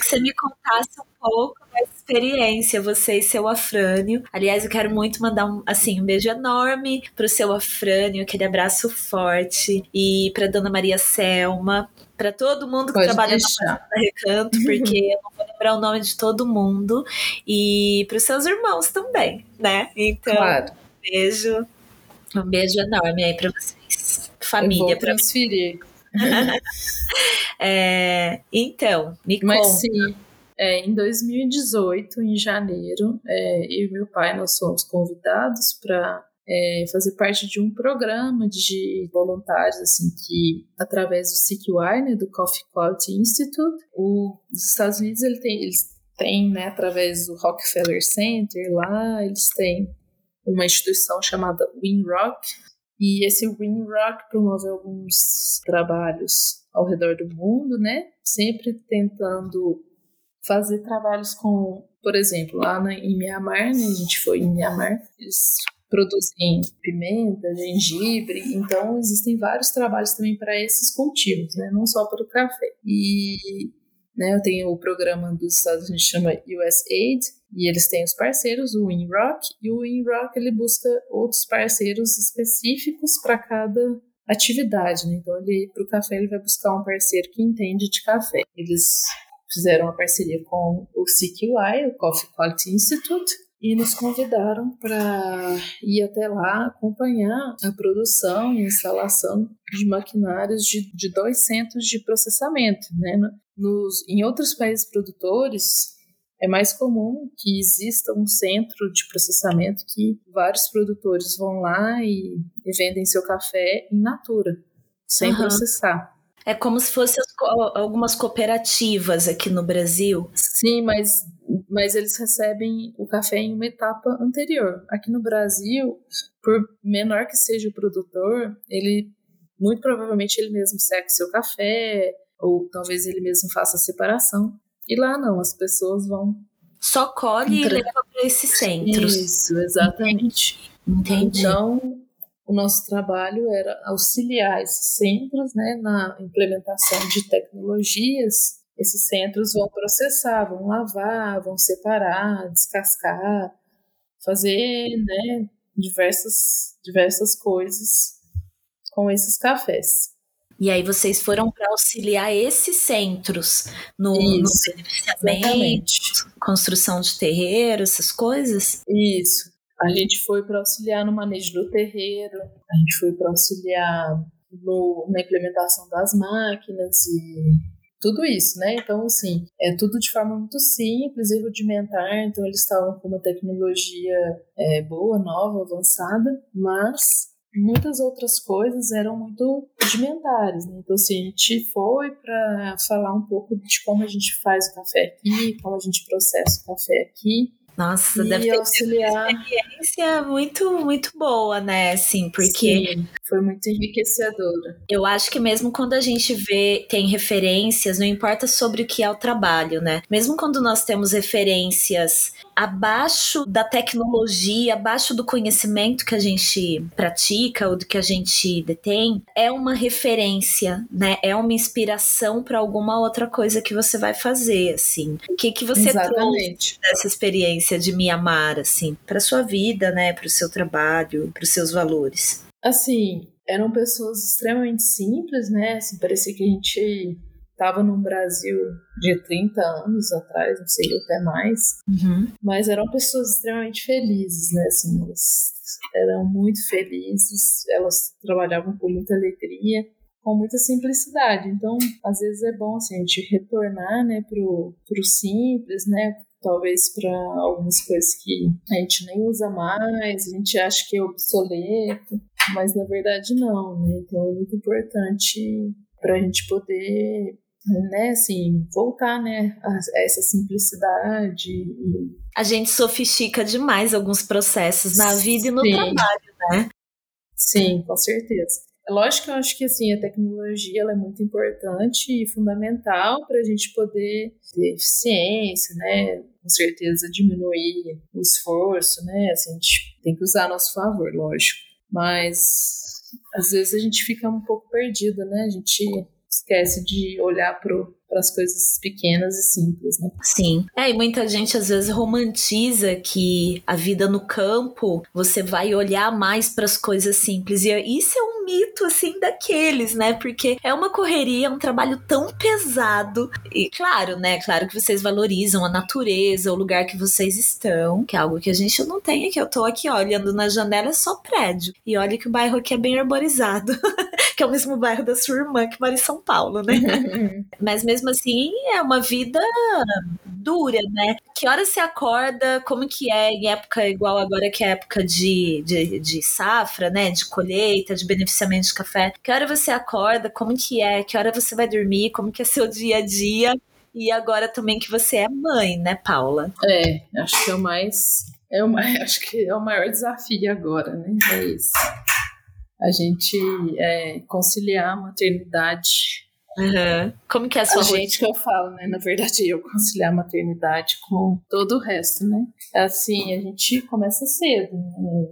que você me contasse um pouco dessa experiência, você e seu Afrânio. Aliás, eu quero muito mandar um, assim, um beijo enorme pro seu Afrânio, aquele abraço forte, e pra Dona Maria Selma, para todo mundo que Pode trabalha deixar. na Fazenda Recanto, porque eu não vou lembrar o nome de todo mundo, e para os seus irmãos também, né? Então, claro. um beijo, um beijo enorme aí para vocês, família. Eu vou transferir. é, então, me Mas conta. sim, é, em 2018, em janeiro, é, eu e meu pai nós fomos convidados para é, fazer parte de um programa de voluntários, assim, que através do CQI, né, do Coffee Quality Institute, o, os Estados Unidos ele tem, eles têm, né, através do Rockefeller Center lá, eles têm uma instituição chamada Winrock, e esse Winrock promove alguns trabalhos ao redor do mundo, né, sempre tentando fazer trabalhos com, por exemplo, lá na, em Mianmar, né, a gente foi em Mianmar, eles produzem pimenta, gengibre, então existem vários trabalhos também para esses cultivos, né? não só para o café. E né, eu tenho o programa dos Estados Unidos chama USAID, e eles têm os parceiros, o WinRock, e o WinRock ele busca outros parceiros específicos para cada atividade, né? Então, ele para o café ele vai buscar um parceiro que entende de café. Eles fizeram uma parceria com o CQI, o Coffee Quality Institute, e nos convidaram para ir até lá acompanhar a produção e instalação de maquinários de, de dois centros de processamento. Né? Nos, em outros países produtores, é mais comum que exista um centro de processamento que vários produtores vão lá e, e vendem seu café in natura, sem uhum. processar. É como se fossem algumas cooperativas aqui no Brasil. Sim, mas mas eles recebem o café em uma etapa anterior. Aqui no Brasil, por menor que seja o produtor, ele muito provavelmente ele mesmo seca o seu café, ou talvez ele mesmo faça a separação. E lá não, as pessoas vão. Só colhe Entra... e leva para esses centros. Isso, exatamente. Entendi. Então, o nosso trabalho era auxiliar esses centros né, na implementação de tecnologias. Esses centros vão processar, vão lavar, vão separar, descascar, fazer né, diversas, diversas coisas com esses cafés. E aí vocês foram para auxiliar esses centros no, Isso, no beneficiamento, construção de terreiro, essas coisas? Isso. A gente foi para auxiliar no manejo do terreiro, a gente foi para auxiliar no, na implementação das máquinas e tudo isso, né? Então, assim, é tudo de forma muito simples e rudimentar. Então, eles estavam com uma tecnologia é, boa, nova, avançada, mas muitas outras coisas eram muito rudimentares, né? Então, assim, a gente foi para falar um pouco de como a gente faz o café aqui, como a gente processa o café aqui. Nossa, e deve ter auxiliar. uma experiência muito, muito boa, né? Assim, porque. Sim, foi muito enriquecedora. Eu acho que mesmo quando a gente vê, tem referências, não importa sobre o que é o trabalho, né? Mesmo quando nós temos referências abaixo da tecnologia, abaixo do conhecimento que a gente pratica ou do que a gente detém, é uma referência, né? É uma inspiração para alguma outra coisa que você vai fazer, assim. O que que você Exatamente. trouxe dessa experiência de me amar, assim, para sua vida, né? Para o seu trabalho, para os seus valores? Assim, eram pessoas extremamente simples, né? Assim, parecia que a gente estava no Brasil de 30 anos atrás, não sei, até mais. Uhum. Mas eram pessoas extremamente felizes, né? Assim, elas eram muito felizes, elas trabalhavam com muita alegria, com muita simplicidade. Então, às vezes é bom assim, a gente retornar né, pro, pro simples, né? Talvez para algumas coisas que a gente nem usa mais, a gente acha que é obsoleto, mas na verdade não, né? Então é muito importante para a gente poder né, assim, voltar, né, a, essa simplicidade. A gente sofistica demais alguns processos na vida e no Sim. trabalho, né? Sim, com certeza. É lógico que eu acho que assim, a tecnologia ela é muito importante e fundamental para a gente poder ter eficiência, né? Com certeza diminuir o esforço, né? Assim, a gente tem que usar a nosso favor, lógico. Mas às vezes a gente fica um pouco perdido, né? A gente esquece de olhar para as coisas pequenas e simples, né? Sim. É, e muita gente às vezes romantiza que a vida no campo você vai olhar mais para as coisas simples. E isso é um mito, assim, daqueles, né? Porque é uma correria, é um trabalho tão pesado. E claro, né? Claro que vocês valorizam a natureza, o lugar que vocês estão, que é algo que a gente não tem aqui. Eu tô aqui ó, olhando na janela, é só prédio. E olha que o bairro aqui é bem arborizado. que é o mesmo bairro da sua irmã que mora em São Paulo, né? Mas mesmo assim, é uma vida dura, né? Que hora você acorda? Como que é em época igual agora que é época de, de, de safra, né? De colheita, de beneficiamento de café. Que hora você acorda? Como que é? Que hora você vai dormir? Como que é seu dia a dia? E agora também que você é mãe, né, Paula? É, acho que é o mais. É o mais, acho que é o maior desafio agora, né? É isso a gente é, conciliar a maternidade. Uhum. Como que é a sua a gente que eu falo, né? Na verdade, eu conciliar a maternidade com todo o resto, né? Assim, a gente começa cedo, né?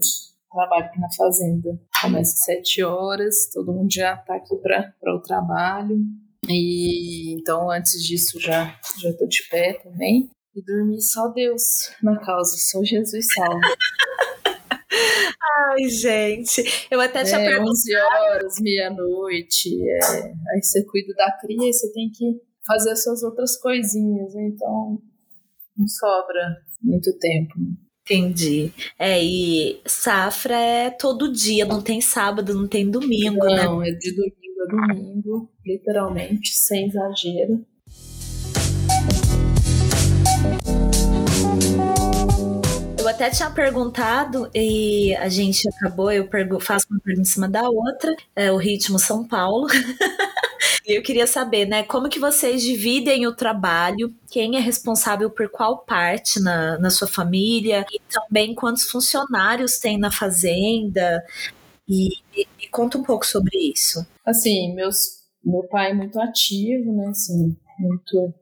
trabalho aqui na fazenda. Começa às sete horas, todo mundo já tá aqui para o trabalho. E então, antes disso, já, já tô de pé também. E dormir só Deus na causa, só Jesus salva. Ai, gente, eu até tinha é, perguntado. 11 horas, meia-noite. É, aí você cuida da cria e você tem que fazer as suas outras coisinhas. Né? Então, não sobra muito tempo. Entendi. É, e safra é todo dia, não tem sábado, não tem domingo, não, né? Não, é de domingo a domingo, literalmente, sem exagero. Até tinha perguntado e a gente acabou, eu faço uma pergunta em cima da outra, é o ritmo São Paulo. Eu queria saber, né, como que vocês dividem o trabalho, quem é responsável por qual parte na, na sua família, e também quantos funcionários tem na fazenda, e, e, e conta um pouco sobre isso. Assim, meus, meu pai é muito ativo, né, assim, muito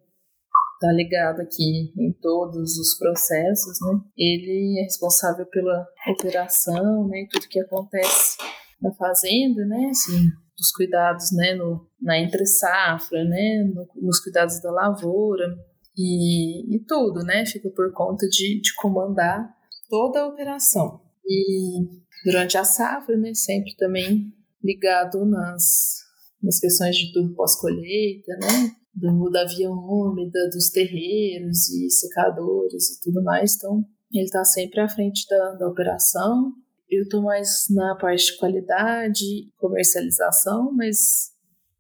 tá ligado aqui em todos os processos, né? Ele é responsável pela operação, né? Tudo que acontece na fazenda, né? Assim, os cuidados, né? No, na entre safra, né? No, nos cuidados da lavoura e, e tudo, né? Fica por conta de, de comandar toda a operação. E durante a safra, né? Sempre também ligado nas, nas questões de tudo pós-colheita, né? Do, da via úmida, dos terreiros e secadores e tudo mais. Então, ele está sempre à frente da, da operação. Eu estou mais na parte de qualidade comercialização, mas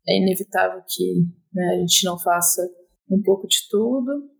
é inevitável que né, a gente não faça um pouco de tudo.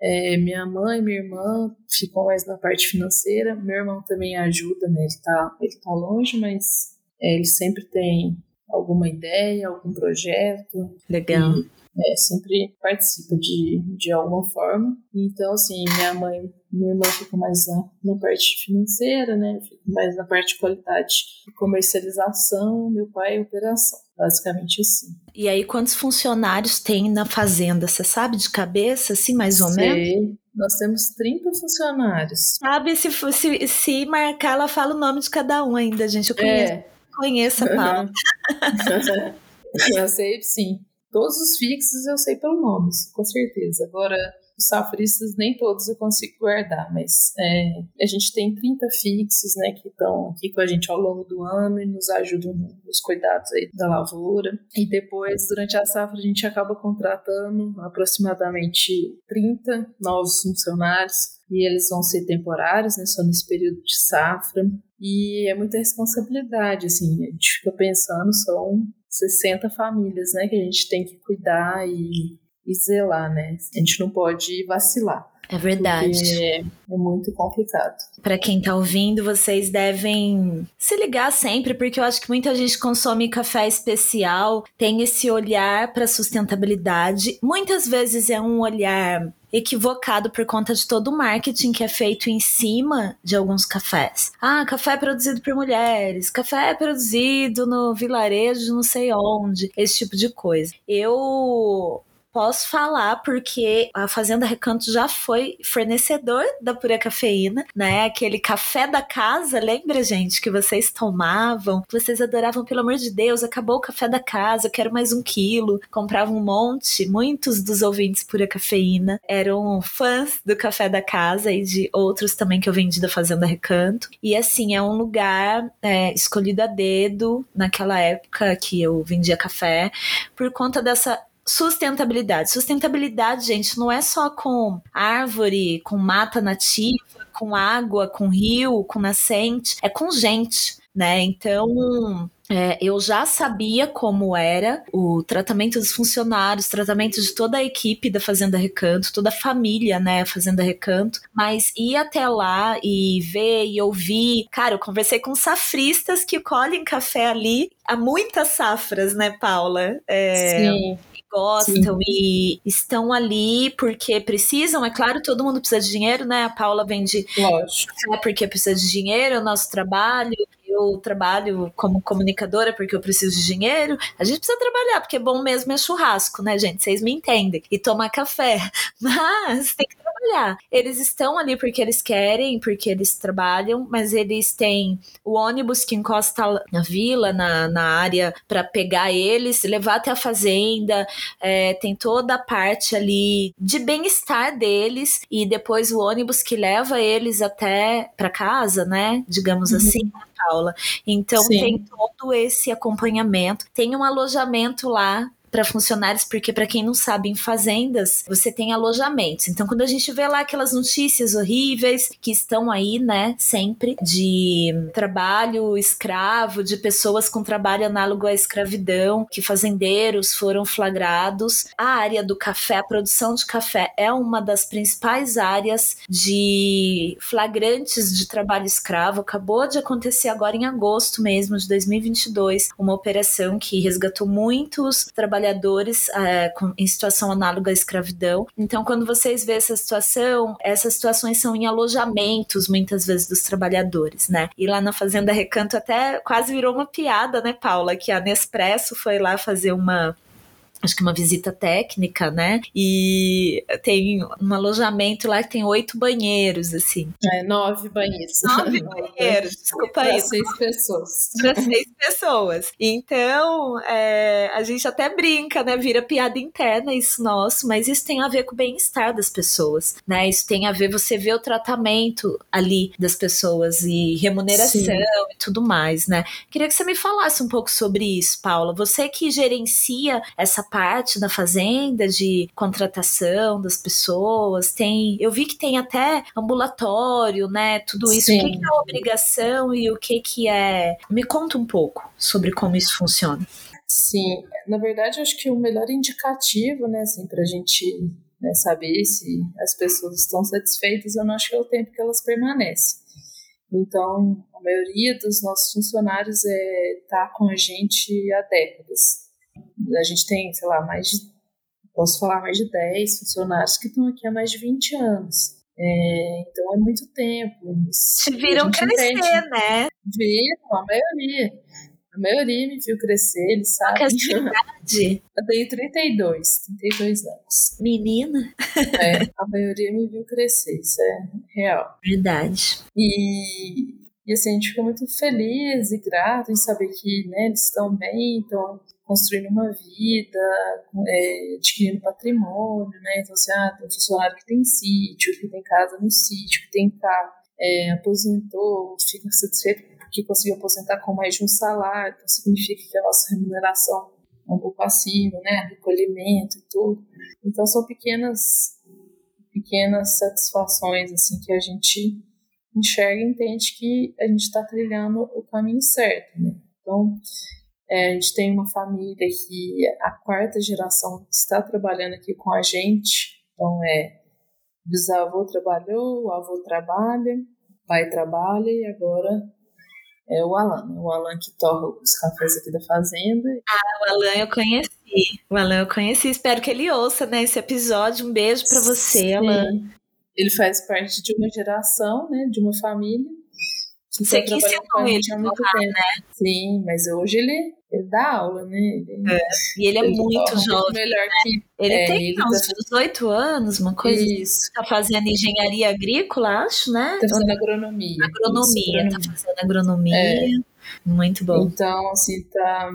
É, minha mãe minha irmã ficam mais na parte financeira. Meu irmão também ajuda, né? Ele está ele tá longe, mas é, ele sempre tem alguma ideia, algum projeto. Legal. E é, sempre participa de, de alguma forma. Então, assim, minha mãe, minha irmã fica mais na, na parte financeira, né? Fica mais na parte de qualidade e comercialização, meu pai é operação. Basicamente assim. E aí, quantos funcionários tem na fazenda? Você sabe de cabeça, assim, mais ou Sei. menos? Nós temos 30 funcionários. Sabe, se, se, se marcar, ela fala o nome de cada um ainda, gente. Eu conheço, é. conheço a Paula. Eu sei, sim. Todos os fixos eu sei pelo nome, com certeza. Agora, os safristas nem todos eu consigo guardar, mas é, a gente tem 30 fixos, né, que estão aqui com a gente ao longo do ano e nos ajudam nos cuidados aí da lavoura. E depois, durante a safra, a gente acaba contratando aproximadamente 30 novos funcionários e eles vão ser temporários, né, só nesse período de safra. E é muita responsabilidade, assim, a gente fica pensando, são 60 famílias, né, que a gente tem que cuidar e, e zelar, né? A gente não pode vacilar. É verdade. É, muito complicado. Para quem tá ouvindo, vocês devem se ligar sempre, porque eu acho que muita gente consome café especial, tem esse olhar para sustentabilidade. Muitas vezes é um olhar equivocado por conta de todo o marketing que é feito em cima de alguns cafés. Ah, café é produzido por mulheres, café é produzido no vilarejo não sei onde, esse tipo de coisa. Eu posso falar porque a Fazenda Recanto já foi fornecedor da pura cafeína, né? Aquele café da casa, lembra, gente, que vocês tomavam? Vocês adoravam, pelo amor de Deus, acabou o café da casa, eu quero mais um quilo. Compravam um monte. Muitos dos ouvintes pura cafeína eram fãs do café da casa e de outros também que eu vendi da Fazenda Recanto. E assim, é um lugar é, escolhido a dedo naquela época que eu vendia café, por conta dessa Sustentabilidade. Sustentabilidade, gente, não é só com árvore, com mata nativa, com água, com rio, com nascente, é com gente, né? Então, é, eu já sabia como era o tratamento dos funcionários, tratamento de toda a equipe da Fazenda Recanto, toda a família, né, Fazenda Recanto, mas ir até lá e ver e ouvir. Cara, eu conversei com safristas que colhem café ali há muitas safras, né, Paula? É, Sim gostam Sim. e estão ali porque precisam. É claro, todo mundo precisa de dinheiro, né? A Paula vende Lógico. porque precisa de dinheiro, é o nosso trabalho. Eu trabalho como comunicadora porque eu preciso de dinheiro. A gente precisa trabalhar, porque bom mesmo é churrasco, né, gente? Vocês me entendem. E tomar café. Mas tem que trabalhar. Eles estão ali porque eles querem, porque eles trabalham, mas eles têm o ônibus que encosta na vila, na, na área, para pegar eles, levar até a fazenda. É, tem toda a parte ali de bem-estar deles e depois o ônibus que leva eles até para casa, né? Digamos uhum. assim, Paula. Então Sim. tem todo esse acompanhamento. Tem um alojamento lá para funcionários, porque para quem não sabe, em fazendas você tem alojamentos. Então, quando a gente vê lá aquelas notícias horríveis que estão aí, né, sempre de trabalho escravo, de pessoas com trabalho análogo à escravidão, que fazendeiros foram flagrados, a área do café, a produção de café é uma das principais áreas de flagrantes de trabalho escravo. Acabou de acontecer agora em agosto mesmo de 2022, uma operação que resgatou muitos trabalhadores trabalhadores é, com, em situação análoga à escravidão. Então, quando vocês vê essa situação, essas situações são em alojamentos, muitas vezes, dos trabalhadores, né? E lá na Fazenda Recanto até quase virou uma piada, né, Paula? Que a Nespresso foi lá fazer uma acho que uma visita técnica, né? E tem um alojamento lá que tem oito banheiros, assim. É, nove banheiros. Nove banheiros, desculpa aí. Para seis pessoas. Para seis pessoas. Então, é, a gente até brinca, né? Vira piada interna isso nosso, mas isso tem a ver com o bem-estar das pessoas, né? Isso tem a ver, você vê o tratamento ali das pessoas e remuneração Sim. e tudo mais, né? Queria que você me falasse um pouco sobre isso, Paula. Você que gerencia essa parte da fazenda de contratação das pessoas, tem, eu vi que tem até ambulatório, né? Tudo isso. Sim. O que, que é obrigação e o que que é? Me conta um pouco sobre como isso funciona. Sim, na verdade, acho que o melhor indicativo, né, assim, para a gente né, saber se as pessoas estão satisfeitas ou não, acho que é o tempo que elas permanecem. Então, a maioria dos nossos funcionários é tá com a gente há décadas. A gente tem, sei lá, mais de, posso falar, mais de 10 funcionários que estão aqui há mais de 20 anos. É, então é muito tempo. Se viram crescer, entende. né? Viram, a maioria. A maioria me viu crescer, eles sabem. Que é idade? Eu tenho 32, 32 anos. Menina. É, a maioria me viu crescer, isso é real. Verdade. E, e assim, a gente fica muito feliz e grato em saber que né, eles estão bem, estão construindo uma vida, é, adquirindo patrimônio, né? Então, assim, ah, tem um funcionário que tem sítio, que tem casa no sítio, que tem carro, é, aposentou, fica satisfeito porque conseguiu aposentar com mais de um salário, então significa que a nossa remuneração é um pouco acima, né? Recolhimento e tudo. Então, são pequenas, pequenas satisfações, assim, que a gente enxerga e entende que a gente está trilhando o caminho certo, né? Então, é, a gente tem uma família que a quarta geração está trabalhando aqui com a gente. Então, é, bisavô trabalhou, o avô trabalha, o pai trabalha e agora é o Alan. Né? O Alan que torra os cafés aqui da fazenda. Ah, o Alan eu conheci. O Alan eu conheci. Espero que ele ouça né, esse episódio. Um beijo para você, Sim. Alan. Ele faz parte de uma geração, né, de uma família. Você que ensinou ele a torrar, né? Sim, mas hoje ele ele dá aula, né? Ele, é. E ele é ele muito jovem. Melhor né? que, ele é, tem ele uns tá... 18 anos, uma coisa. Isso. Tá fazendo engenharia agrícola, acho, né? Tá fazendo agronomia. Agronomia, Isso, tá fazendo agronomia. É. Muito bom. Então, assim, tá.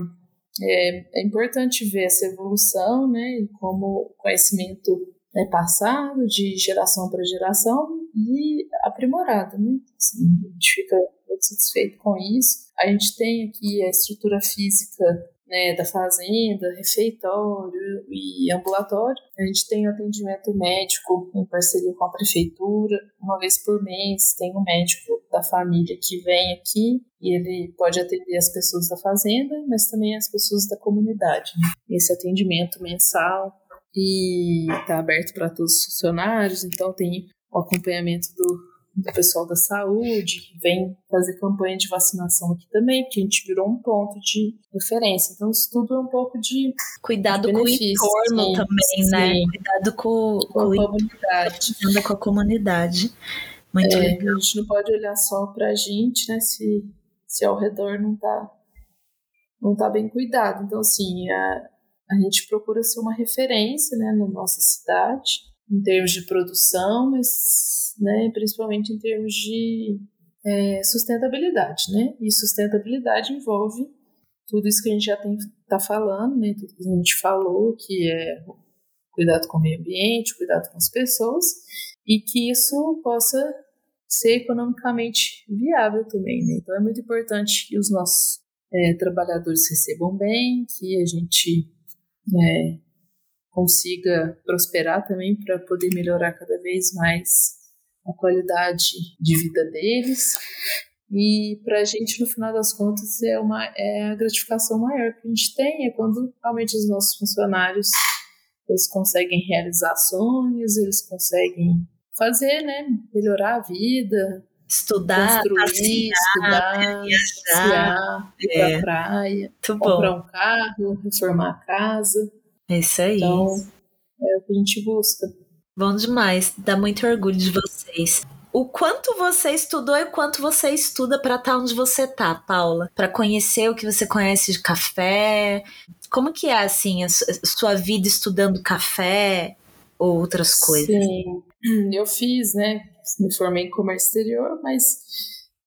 É, é importante ver essa evolução, né? E como o conhecimento é passado de geração para geração e aprimorado, né? Assim, a gente fica muito satisfeito com isso. A gente tem aqui a estrutura física né, da fazenda, refeitório e ambulatório. A gente tem atendimento médico em parceria com a prefeitura. Uma vez por mês tem um médico da família que vem aqui e ele pode atender as pessoas da fazenda, mas também as pessoas da comunidade. Esse atendimento mensal e está aberto para todos os funcionários, então tem o acompanhamento do do pessoal da saúde, que vem fazer campanha de vacinação aqui também, porque a gente virou um ponto de referência. Então, isso tudo é um pouco de. Cuidado de com o entorno sim, também, né? sim. né? Cuidado com, com, com a comunidade. Cuidado com a comunidade. Muito é, legal. A gente não pode olhar só pra gente, né? Se, se ao redor não tá, não tá bem cuidado. Então, assim, a, a gente procura ser uma referência, né, na nossa cidade, em termos de produção, mas né, principalmente em termos de é, sustentabilidade, né? E sustentabilidade envolve tudo isso que a gente já está falando, né? Tudo que a gente falou, que é cuidado com o meio ambiente, cuidado com as pessoas, e que isso possa ser economicamente viável também, né? Então é muito importante que os nossos é, trabalhadores recebam bem, que a gente é, consiga prosperar também para poder melhorar cada vez mais a qualidade de vida deles. E para a gente, no final das contas, é, uma, é a gratificação maior que a gente tem, é quando realmente os nossos funcionários eles conseguem realizar sonhos, eles conseguem fazer, né, melhorar a vida, estudar, construir, passear, estudar, viajar, ir é. pra praia, Muito comprar bom. um carro, reformar a casa. É isso aí. Então, é o que a gente busca. Bom demais, dá muito orgulho de vocês. O quanto você estudou e o quanto você estuda para estar tá onde você tá, Paula? Para conhecer o que você conhece de café? Como que é assim a sua vida estudando café ou outras coisas? Sim, eu fiz, né? Me formei em comércio exterior, mas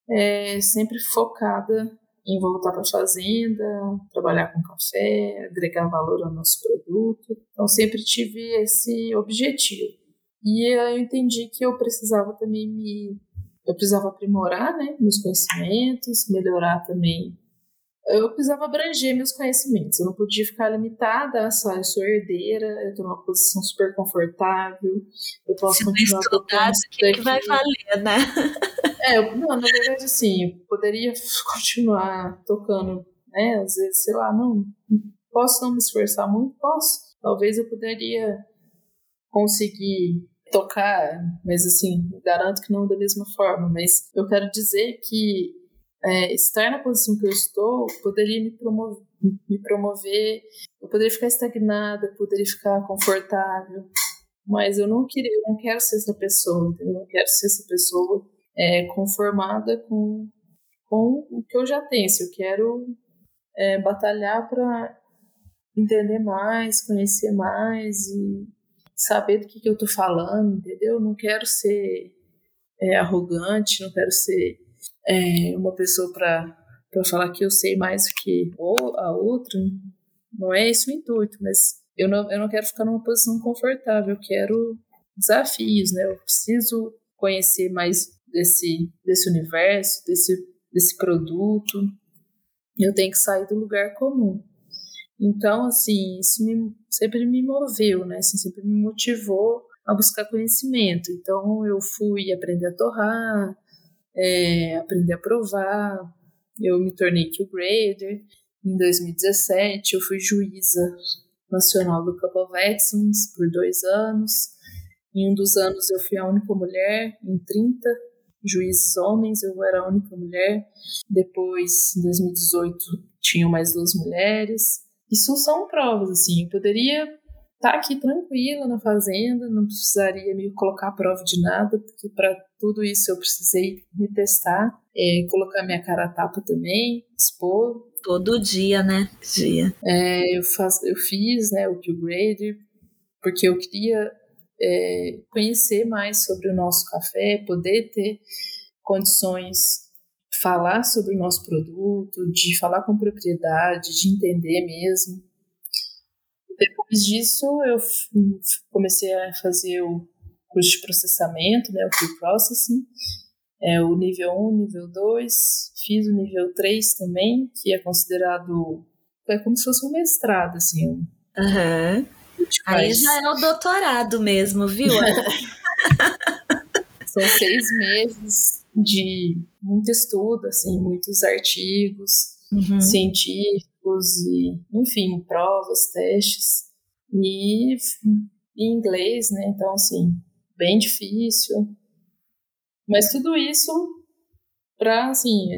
é, sempre focada em voltar para a fazenda, trabalhar com café, agregar valor ao nosso produto. Então sempre tive esse objetivo. E eu entendi que eu precisava também me. Eu precisava aprimorar né, meus conhecimentos, melhorar também. Eu precisava abranger meus conhecimentos. Eu não podia ficar limitada a só, eu sou herdeira, eu estou numa posição super confortável, eu posso Se continuar tocando. O que, que vai valer, né? É, eu, não, na verdade, assim, eu poderia continuar tocando, né? Às vezes, sei lá, não. Posso não me esforçar muito? Posso. Talvez eu poderia conseguir tocar, mas assim, garanto que não da mesma forma. Mas eu quero dizer que é, estar na posição que eu estou poderia me promover, me promover, eu poderia ficar estagnada, poderia ficar confortável, mas eu não queria, eu não quero ser essa pessoa, entendeu? eu não quero ser essa pessoa é, conformada com, com o que eu já tenho. Se eu quero é, batalhar para entender mais, conhecer mais e saber do que, que eu tô falando, entendeu? Não quero ser é, arrogante, não quero ser é, uma pessoa para falar que eu sei mais do que ou a outra. Não é esse o intuito, mas eu não, eu não quero ficar numa posição confortável, eu quero desafios, né? Eu preciso conhecer mais desse, desse universo, desse, desse produto. Eu tenho que sair do lugar comum. Então, assim, isso me, sempre me moveu, né? Assim, sempre me motivou a buscar conhecimento. Então, eu fui aprender a torrar, é, aprender a provar. Eu me tornei Q-Grader. Em 2017, eu fui juíza nacional do Cup of Excellence por dois anos. Em um dos anos, eu fui a única mulher. Em 30 juízes homens, eu era a única mulher. Depois, em 2018, tinham mais duas mulheres. Isso são provas, assim. Eu poderia estar tá aqui tranquila na fazenda, não precisaria me colocar à prova de nada, porque para tudo isso eu precisei me testar, é, colocar minha cara a tapa também, expor. Todo dia, né? Dia. É, eu, faz, eu fiz né, o Q-Grader, porque eu queria é, conhecer mais sobre o nosso café, poder ter condições falar sobre o nosso produto, de falar com propriedade, de entender mesmo. Depois disso, eu comecei a fazer o curso de processamento, né, o pre-processing, é, o nível 1, nível 2, fiz o nível 3 também, que é considerado, é como se fosse um mestrado, assim. Uhum. Aí já é o doutorado mesmo, viu? São seis meses de muito estudo, assim, muitos artigos uhum. científicos e, enfim, provas, testes e em inglês, né? Então, assim, bem difícil. Mas tudo isso para, assim,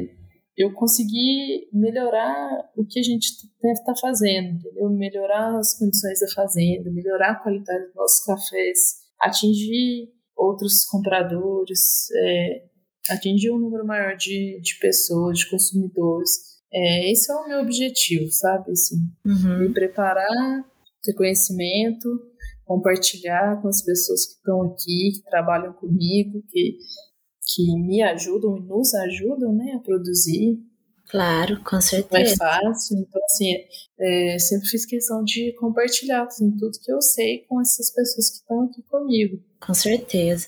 eu conseguir melhorar o que a gente está fazendo, entendeu? Melhorar as condições da fazenda, melhorar a qualidade dos nossos cafés, atingir outros compradores, é, atingir um número maior de, de pessoas, de consumidores. É, esse é o meu objetivo, sabe? Assim, uhum. Me preparar, ter conhecimento, compartilhar com as pessoas que estão aqui, que trabalham comigo, que, que me ajudam e nos ajudam né, a produzir. Claro, com certeza. Não é fácil. Então, assim, é, sempre fiz questão de compartilhar assim, tudo que eu sei com essas pessoas que estão aqui comigo. Com certeza.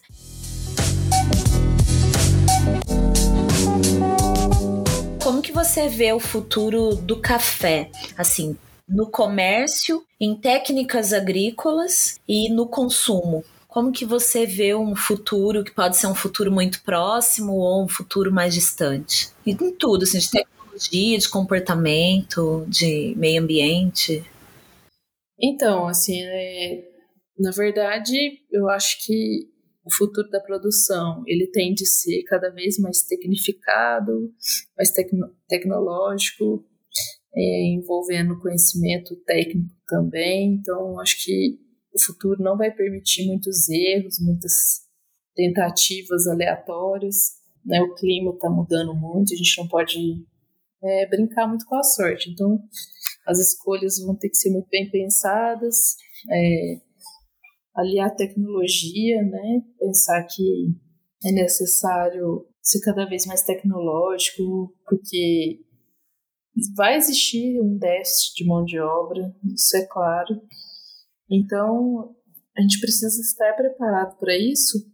Como que você vê o futuro do café? Assim, no comércio, em técnicas agrícolas e no consumo. Como que você vê um futuro que pode ser um futuro muito próximo ou um futuro mais distante? E em tudo, assim, de tecnologia, de comportamento, de meio ambiente. Então, assim, é, na verdade, eu acho que o futuro da produção ele tem de ser cada vez mais tecnificado, mais tecno tecnológico, é, envolvendo conhecimento técnico também. Então, acho que o futuro não vai permitir muitos erros, muitas tentativas aleatórias. Né? O clima está mudando muito, a gente não pode é, brincar muito com a sorte. Então, as escolhas vão ter que ser muito bem pensadas. É, aliar tecnologia, né? Pensar que é necessário ser cada vez mais tecnológico, porque vai existir um déficit de mão de obra, isso é claro. Então, a gente precisa estar preparado para isso,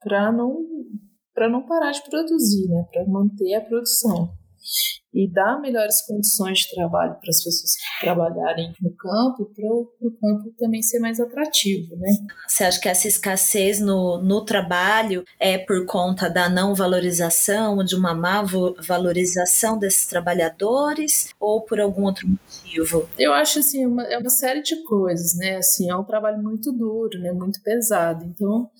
para não para não parar de produzir, né? Para manter a produção e dar melhores condições de trabalho para as pessoas que trabalharem no campo, para o campo também ser mais atrativo, né? Você acha que essa escassez no, no trabalho é por conta da não valorização, de uma má valorização desses trabalhadores ou por algum outro motivo? Eu acho assim, uma, é uma série de coisas, né? Assim, é um trabalho muito duro, né? Muito pesado. Então,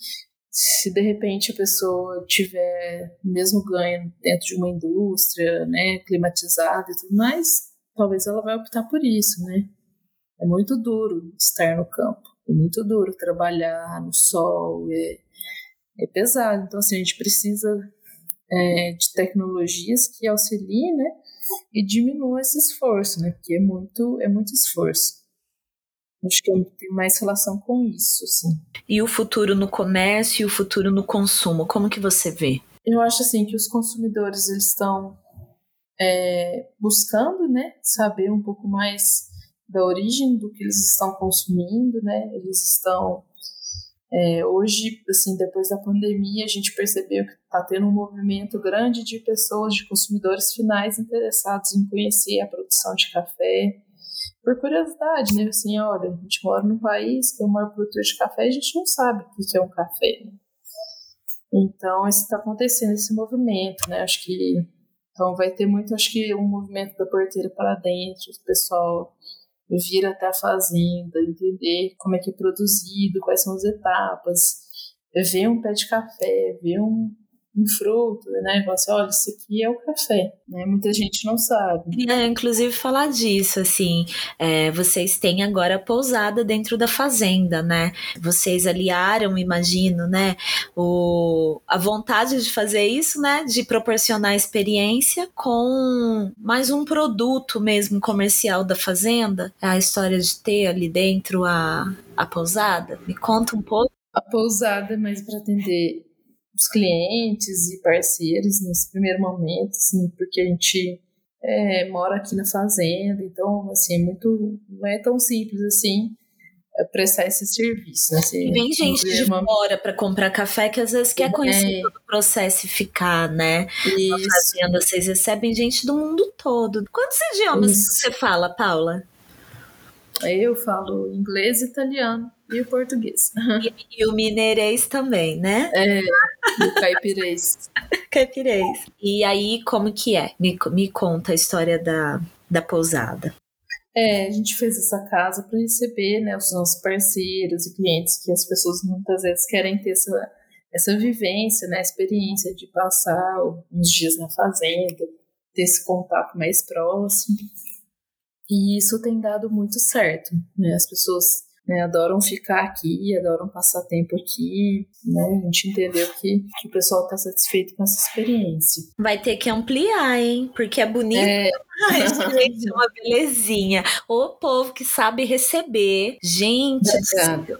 se de repente a pessoa tiver mesmo ganho dentro de uma indústria, né, climatizada e tudo mais, talvez ela vai optar por isso, né? É muito duro estar no campo, é muito duro trabalhar no sol, é, é pesado. Então, assim, a gente precisa é, de tecnologias que auxiliem, né, e diminuam esse esforço, né, porque é muito, é muito esforço. Acho que tem mais relação com isso, sim. E o futuro no comércio e o futuro no consumo, como que você vê? Eu acho assim que os consumidores eles estão é, buscando, né, saber um pouco mais da origem do que eles estão consumindo, né? Eles estão é, hoje, assim, depois da pandemia, a gente percebeu que está tendo um movimento grande de pessoas, de consumidores finais interessados em conhecer a produção de café, por curiosidade, né? Assim, olha, a gente mora num país que é o maior produtor de café e a gente não sabe o que é um café. Né? Então, está acontecendo, esse movimento, né? Acho que então vai ter muito, acho que um movimento da porteira para dentro, o pessoal vir até a fazenda, entender como é que é produzido, quais são as etapas, ver um pé de café, ver um, um fruto, né? Fala assim, olha, isso aqui é o café, né? Muita gente não sabe. É, inclusive falar disso, assim, é, vocês têm agora a pousada dentro da fazenda, né? Vocês aliaram, imagino, né? O, a vontade de fazer isso, né? De proporcionar experiência com mais um produto mesmo comercial da fazenda. A história de ter ali dentro a, a pousada. Me conta um pouco. A pousada é mais para atender os clientes e parceiros nesse primeiro momento, assim, porque a gente é, mora aqui na fazenda, então, assim, é muito, não é tão simples assim é, prestar esse serviço. Né? Assim, vem gente de uma... fora para comprar café que às vezes quer conhecer é. todo o processo e ficar, né? Isso. Na fazenda, vocês recebem gente do mundo todo. Quantos idiomas Isso. você fala, Paula? Eu falo inglês, italiano e o português. E, e o mineirês também, né? É, o caipirês. caipirês. E aí, como que é? Me, me conta a história da, da pousada. É, a gente fez essa casa para receber né, os nossos parceiros e clientes, que as pessoas muitas vezes querem ter essa, essa vivência, né, experiência de passar uns dias na fazenda, ter esse contato mais próximo. E isso tem dado muito certo. Né? As pessoas né, adoram ficar aqui, adoram passar tempo aqui, né? A gente entendeu que, que o pessoal está satisfeito com essa experiência. Vai ter que ampliar, hein? Porque é bonito. É... Ai, gente, é uma belezinha. O povo que sabe receber. Gente,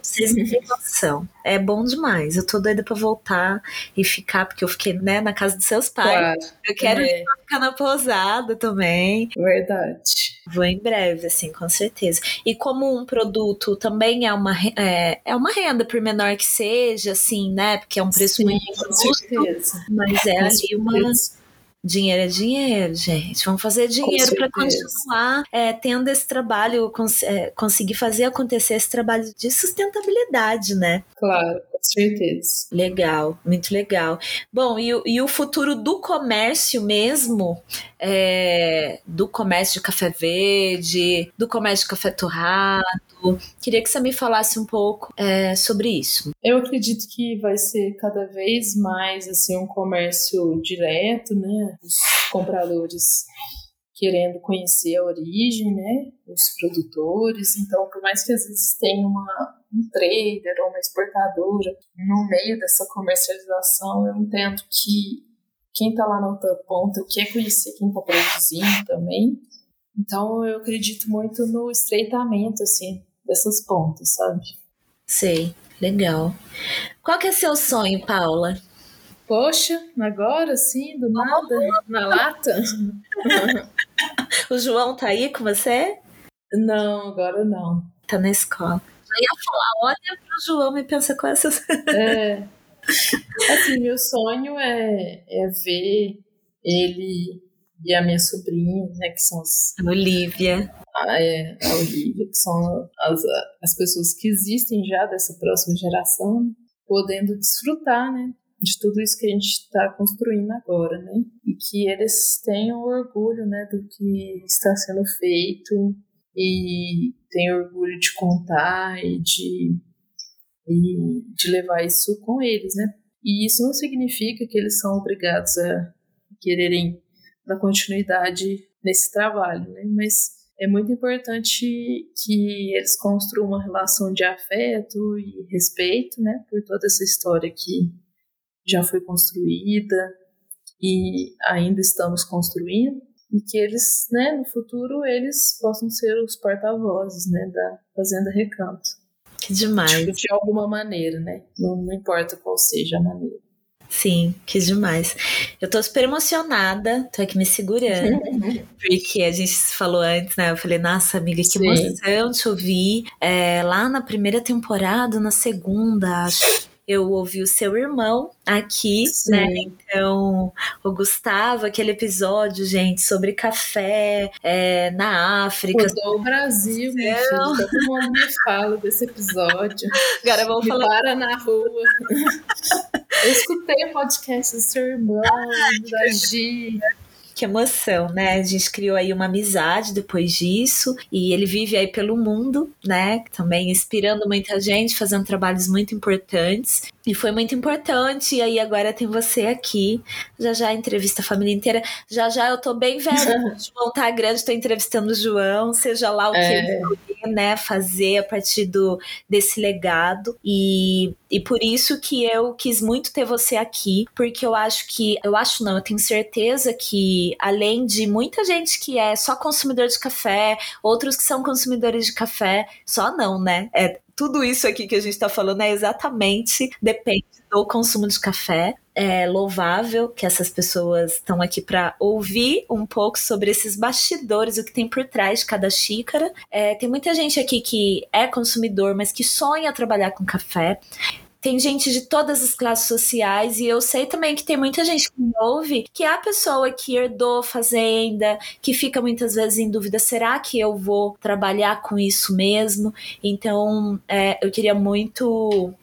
vocês não têm noção. É bom demais. Eu tô doida pra voltar e ficar, porque eu fiquei, né, na casa dos seus pais. Claro. Eu quero é. ficar na pousada também. Verdade. Vou em breve, assim, com certeza. E como um produto também é uma, é, é uma renda, por menor que seja, assim, né? Porque é um preço Sim, muito justo. Mas é ali uma Dinheiro é dinheiro, gente. Vamos fazer dinheiro para continuar é, tendo esse trabalho, cons é, conseguir fazer acontecer esse trabalho de sustentabilidade, né? Claro, com certeza. Legal, muito legal. Bom, e, e o futuro do comércio mesmo, é, do comércio de café verde, do comércio de café torrado, queria que você me falasse um pouco é, sobre isso. Eu acredito que vai ser cada vez mais assim um comércio direto, né? Os compradores querendo conhecer a origem, né, os produtores. Então, por mais que às vezes tenha uma, um trader ou uma exportadora no meio dessa comercialização, eu entendo que quem está lá na outra ponta quer conhecer quem está produzindo também. Então, eu acredito muito no estreitamento, assim, dessas pontas, sabe? Sei, legal. Qual que é seu sonho, Paula? Poxa, agora sim, do nada, na lata. o João tá aí com você? Não, agora não. Tá na escola. Já ia falar, olha pro João e pensa com essas. é. Assim, meu sonho é, é ver ele e a minha sobrinha, né, que são as... A Olivia. Ah, é, a Olivia, que são as, as pessoas que existem já dessa próxima geração, podendo desfrutar, né, de tudo isso que a gente está construindo agora, né? E que eles tenham orgulho, né, do que está sendo feito e tenham orgulho de contar e de, e de levar isso com eles, né? E isso não significa que eles são obrigados a quererem dar continuidade nesse trabalho, né? Mas é muito importante que eles construam uma relação de afeto e respeito, né, por toda essa história que já foi construída e ainda estamos construindo e que eles, né, no futuro eles possam ser os porta-vozes, né, da Fazenda Recanto. Demais. Tipo, de alguma maneira, né? Não, não importa qual seja a maneira. Sim, que demais. Eu tô super emocionada, tô aqui me segurando, porque a gente falou antes, né? Eu falei, nossa, amiga, que Sim. emoção te ouvir. É, lá na primeira temporada, na segunda, acho eu ouvi o seu irmão aqui, Sim. né? Então, o Gustavo, aquele episódio, gente, sobre café é, na África. Mudou o Brasil, meu filho. Todo mundo me fala desse episódio. Agora vamos falar. para na rua. Eu escutei o podcast do seu irmão, da Gi que emoção, né? A gente criou aí uma amizade depois disso e ele vive aí pelo mundo, né? Também inspirando muita gente, fazendo trabalhos muito importantes. E foi muito importante. E aí agora tem você aqui. Já já entrevista a família inteira. Já já eu tô bem velha. o João tá grande, tô entrevistando o João, seja lá o que é. ele né, fazer a partir do, desse legado. E, e por isso que eu quis muito ter você aqui, porque eu acho que, eu acho não, eu tenho certeza que além de muita gente que é só consumidor de café, outros que são consumidores de café, só não, né? É, tudo isso aqui que a gente está falando é exatamente depende do consumo de café. É louvável que essas pessoas estão aqui para ouvir um pouco sobre esses bastidores, o que tem por trás de cada xícara. É, tem muita gente aqui que é consumidor, mas que sonha trabalhar com café tem gente de todas as classes sociais e eu sei também que tem muita gente que me ouve que é a pessoa que herdou fazenda, que fica muitas vezes em dúvida: será que eu vou trabalhar com isso mesmo? Então, é, eu queria muito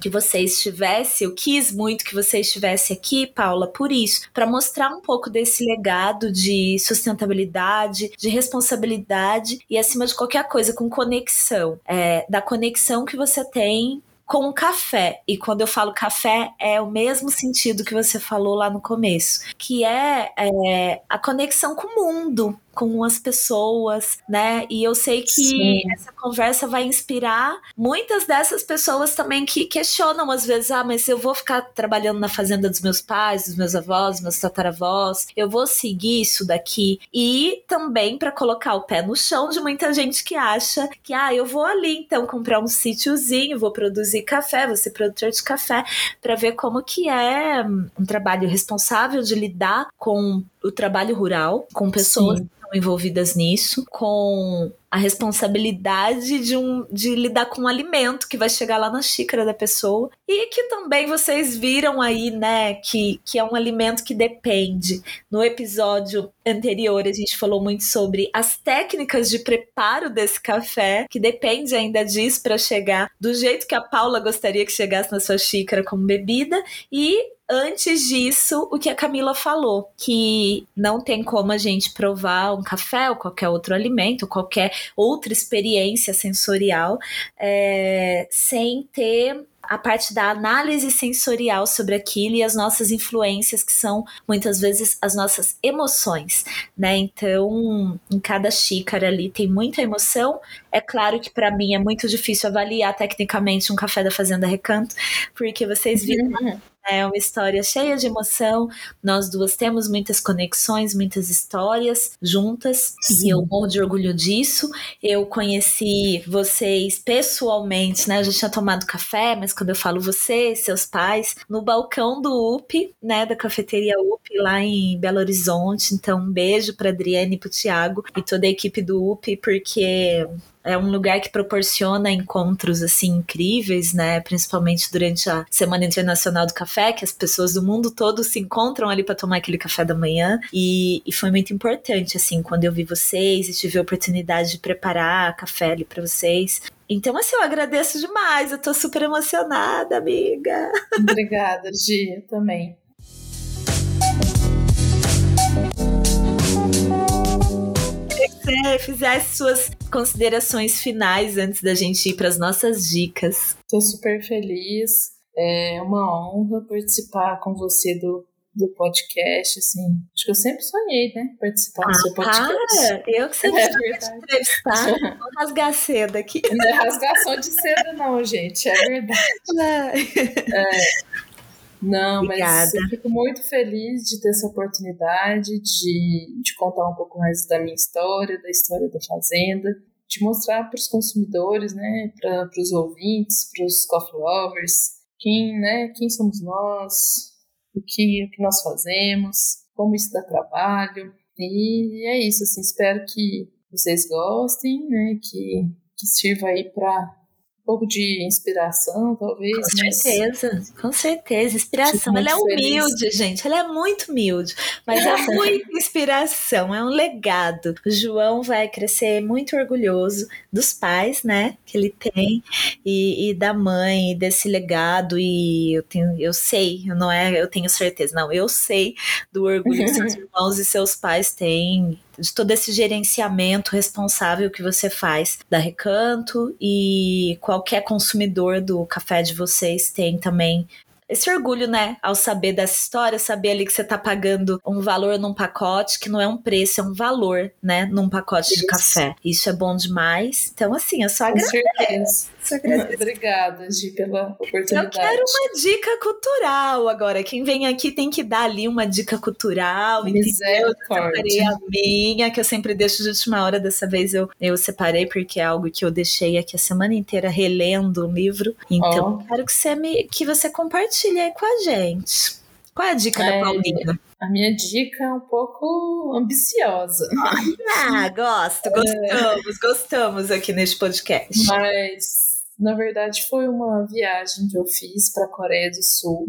que você estivesse, eu quis muito que você estivesse aqui, Paula, por isso, para mostrar um pouco desse legado de sustentabilidade, de responsabilidade e, acima de qualquer coisa, com conexão. É, da conexão que você tem com o café. E quando eu falo café, é o mesmo sentido que você falou lá no começo, que é, é a conexão com o mundo, com as pessoas, né? E eu sei que Sim. essa conversa vai inspirar muitas dessas pessoas também que questionam às vezes, ah, mas eu vou ficar trabalhando na fazenda dos meus pais, dos meus avós, dos meus tataravós, eu vou seguir isso daqui. E também para colocar o pé no chão de muita gente que acha que, ah, eu vou ali então comprar um sítiozinho, vou produzir café, vou ser produtor de café, para ver como que é um trabalho responsável de lidar com o trabalho rural, com pessoas Sim. envolvidas nisso, com a responsabilidade de, um, de lidar com um alimento que vai chegar lá na xícara da pessoa e que também vocês viram aí, né, que, que é um alimento que depende. No episódio anterior a gente falou muito sobre as técnicas de preparo desse café, que depende ainda disso para chegar do jeito que a Paula gostaria que chegasse na sua xícara como bebida e antes disso, o que a Camila falou, que não tem como a gente provar um café ou qualquer outro alimento, qualquer outra experiência sensorial, é, sem ter a parte da análise sensorial sobre aquilo e as nossas influências, que são muitas vezes as nossas emoções, né? Então, em cada xícara ali tem muita emoção. É claro que para mim é muito difícil avaliar tecnicamente um café da Fazenda Recanto, porque vocês viram uhum. É uma história cheia de emoção. Nós duas temos muitas conexões, muitas histórias juntas. Sim. E eu morro de orgulho disso. Eu conheci vocês pessoalmente, né? Eu já tinha tomado café, mas quando eu falo você, seus pais, no balcão do UP, né? Da cafeteria UP, lá em Belo Horizonte. Então, um beijo para Adriane e para Tiago e toda a equipe do UP, porque é um lugar que proporciona encontros assim incríveis, né? Principalmente durante a Semana Internacional do Café, que as pessoas do mundo todo se encontram ali para tomar aquele café da manhã. E, e, foi muito importante, assim, quando eu vi vocês e tive a oportunidade de preparar café ali para vocês. Então, assim, eu agradeço demais. Eu tô super emocionada, amiga. Obrigada, Gia, também. Você fizesse suas considerações finais antes da gente ir para as nossas dicas. Estou super feliz. É uma honra participar com você do, do podcast, assim. Acho que eu sempre sonhei, né? Participar ah, do seu podcast. Para! Eu que sempre é verdade. entrevistar. Vou rasgar seda aqui. Não é rasgação de seda, não, gente. É verdade. É. Não, Obrigada. mas eu fico muito feliz de ter essa oportunidade de, de contar um pouco mais da minha história, da história da Fazenda, de mostrar para os consumidores, né, para os ouvintes, para os coffee lovers, quem, né, quem somos nós, o que, o que nós fazemos, como isso dá trabalho. E é isso, assim, espero que vocês gostem, né, que, que sirva aí para pouco de inspiração, talvez. Com certeza, com certeza. Inspiração. Ela é humilde, feliz. gente. Ela é muito humilde, mas é muita inspiração, é um legado. O João vai crescer muito orgulhoso dos pais, né, que ele tem, e, e da mãe, desse legado. E eu tenho, eu sei, não é, eu tenho certeza, não, eu sei do orgulho que seus irmãos e seus pais têm de todo esse gerenciamento responsável que você faz da Recanto e qualquer consumidor do café de vocês tem também esse orgulho, né, ao saber dessa história, saber ali que você tá pagando um valor num pacote, que não é um preço, é um valor, né, num pacote Isso. de café. Isso é bom demais. Então, assim, eu só agradeço. Obrigada, Gi, pela oportunidade. Eu quero uma dica cultural agora. Quem vem aqui tem que dar ali uma dica cultural. Eu separei a minha, que eu sempre deixo de última hora. Dessa vez eu, eu separei, porque é algo que eu deixei aqui a semana inteira relendo o livro. Então, oh. quero que você, me, que você compartilhe aí com a gente. Qual é a dica é, da Paulinha? A minha dica é um pouco ambiciosa. Ah, gosto, é. gostamos, é. gostamos aqui neste podcast. Mas na verdade, foi uma viagem que eu fiz para a Coreia do Sul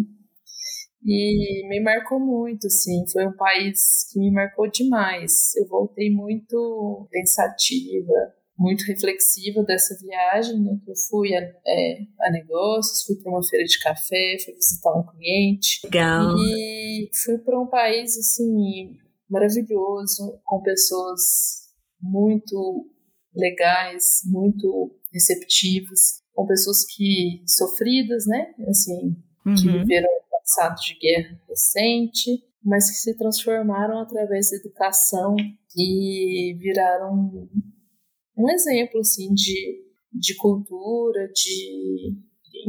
e me marcou muito, assim. Foi um país que me marcou demais. Eu voltei muito pensativa, muito reflexiva dessa viagem, né? Que eu fui a, é, a negócios, fui para uma feira de café, fui visitar um cliente. Legal. E fui para um país, assim, maravilhoso, com pessoas muito legais, muito receptivas com pessoas que sofridas, né? Assim, uhum. que viveram um passado de guerra recente, mas que se transformaram através da educação e viraram um exemplo assim de, de cultura, de,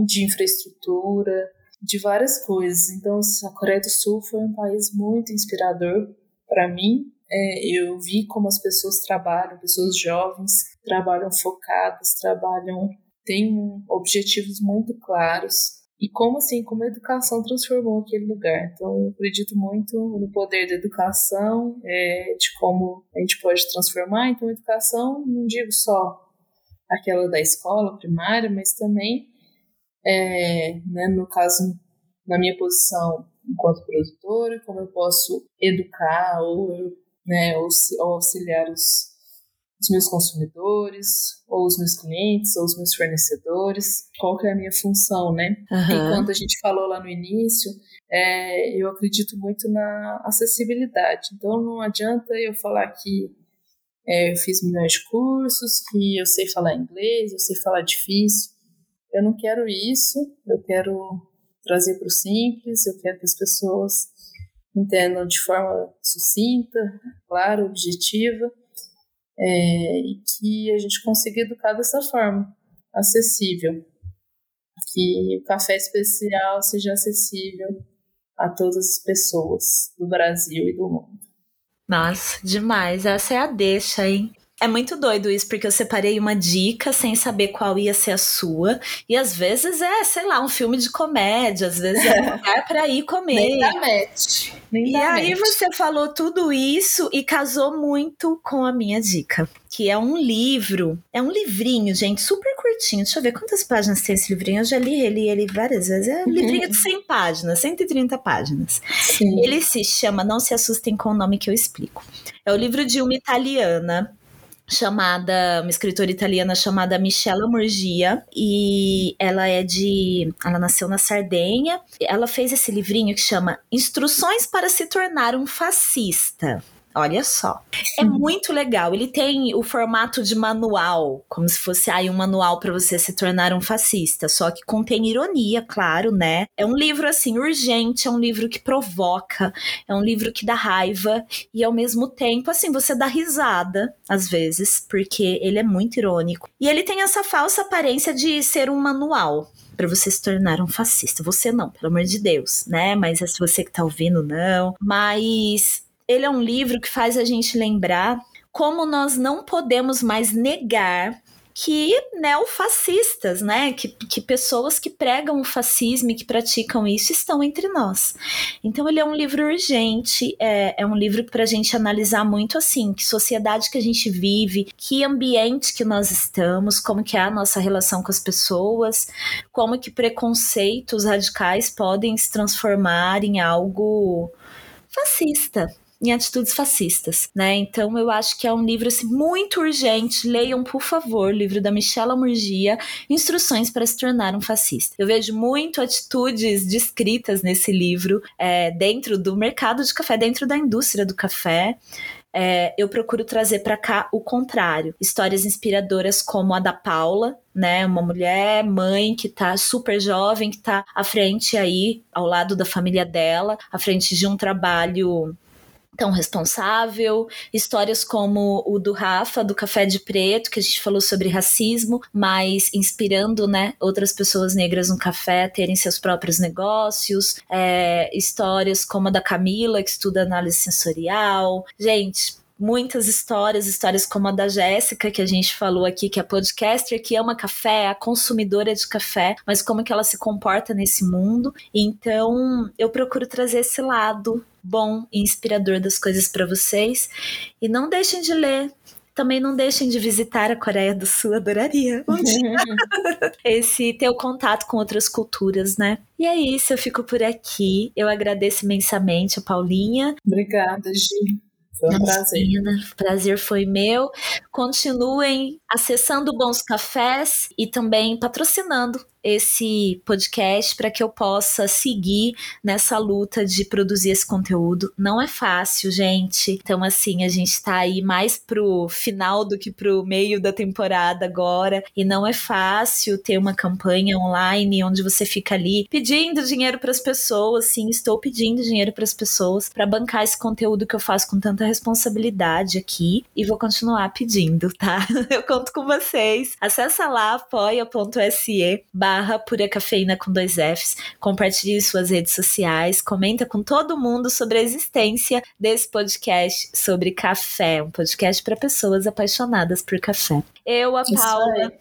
de infraestrutura, de várias coisas. Então, a Coreia do Sul foi um país muito inspirador para mim. É, eu vi como as pessoas trabalham, pessoas jovens trabalham focadas, trabalham tem objetivos muito claros e como assim, como a educação transformou aquele lugar. Então, eu acredito muito no poder da educação, é, de como a gente pode transformar. Então, educação, não digo só aquela da escola primária, mas também, é, né, no caso, na minha posição enquanto produtora, como eu posso educar ou, né, ou auxiliar os, os meus consumidores, ou os meus clientes, ou os meus fornecedores, qual que é a minha função, né? Uhum. Enquanto a gente falou lá no início, é, eu acredito muito na acessibilidade. Então não adianta eu falar que é, eu fiz milhões de cursos, que eu sei falar inglês, eu sei falar difícil. Eu não quero isso, eu quero trazer para o simples, eu quero que as pessoas entendam de forma sucinta, clara, objetiva, é, e que a gente consiga educar dessa forma, acessível. Que o café especial seja acessível a todas as pessoas do Brasil e do mundo. Nossa, demais. Essa é a deixa, hein? É muito doido isso, porque eu separei uma dica sem saber qual ia ser a sua. E às vezes é, sei lá, um filme de comédia, às vezes é um lugar pra ir comer. Nem e aí você falou tudo isso e casou muito com a minha dica. Que é um livro, é um livrinho, gente, super curtinho. Deixa eu ver quantas páginas tem esse livrinho. Eu já li ele, ele várias vezes. É um uhum. livrinho de 100 páginas, 130 páginas. Sim. Ele se chama Não Se Assustem com o Nome que eu explico. É o livro de uma italiana chamada, uma escritora italiana chamada Michela Morgia, e ela é de, ela nasceu na Sardenha. Ela fez esse livrinho que chama Instruções para se tornar um fascista. Olha só. É muito legal. Ele tem o formato de manual, como se fosse aí um manual para você se tornar um fascista, só que contém ironia, claro, né? É um livro assim urgente, é um livro que provoca, é um livro que dá raiva e ao mesmo tempo assim você dá risada às vezes, porque ele é muito irônico. E ele tem essa falsa aparência de ser um manual, para você se tornar um fascista. Você não, pelo amor de Deus, né? Mas é se você que tá ouvindo, não. Mas ele é um livro que faz a gente lembrar como nós não podemos mais negar que neofascistas, né, que, que pessoas que pregam o fascismo e que praticam isso estão entre nós. Então ele é um livro urgente, é, é um livro para a gente analisar muito assim, que sociedade que a gente vive, que ambiente que nós estamos, como que é a nossa relação com as pessoas, como que preconceitos radicais podem se transformar em algo fascista, em atitudes fascistas, né? Então eu acho que é um livro assim, muito urgente. Leiam, por favor, o livro da Michela Murgia, Instruções para se tornar um fascista. Eu vejo muito atitudes descritas nesse livro é, dentro do mercado de café, dentro da indústria do café. É, eu procuro trazer para cá o contrário. Histórias inspiradoras como a da Paula, né? Uma mulher, mãe que tá super jovem, que tá à frente aí, ao lado da família dela, à frente de um trabalho tão responsável, histórias como o do Rafa, do Café de Preto, que a gente falou sobre racismo, mas inspirando, né, outras pessoas negras no café a terem seus próprios negócios, é, histórias como a da Camila, que estuda análise sensorial. Gente, muitas histórias, histórias como a da Jéssica, que a gente falou aqui, que é podcaster, que ama café, é a consumidora de café, mas como que ela se comporta nesse mundo. Então, eu procuro trazer esse lado bom e inspirador das coisas para vocês. E não deixem de ler também não deixem de visitar a Coreia do Sul, adoraria um dia. Esse teu contato com outras culturas, né? E é isso, eu fico por aqui. Eu agradeço imensamente a Paulinha. Obrigada, Gi. Foi um prazer. prazer foi meu. Continuem acessando Bons Cafés e também patrocinando esse podcast para que eu possa seguir nessa luta de produzir esse conteúdo. Não é fácil, gente. Então, assim, a gente está aí mais pro final do que pro meio da temporada agora. E não é fácil ter uma campanha online onde você fica ali pedindo dinheiro para as pessoas. Sim, estou pedindo dinheiro para as pessoas para bancar esse conteúdo que eu faço com tanta responsabilidade aqui. E vou continuar pedindo, tá? Eu conto com vocês. Acessa lá apoia.se barra Pura Cafeína com dois Fs, compartilhe suas redes sociais, comenta com todo mundo sobre a existência desse podcast sobre café, um podcast para pessoas apaixonadas por café. Eu, a Paula,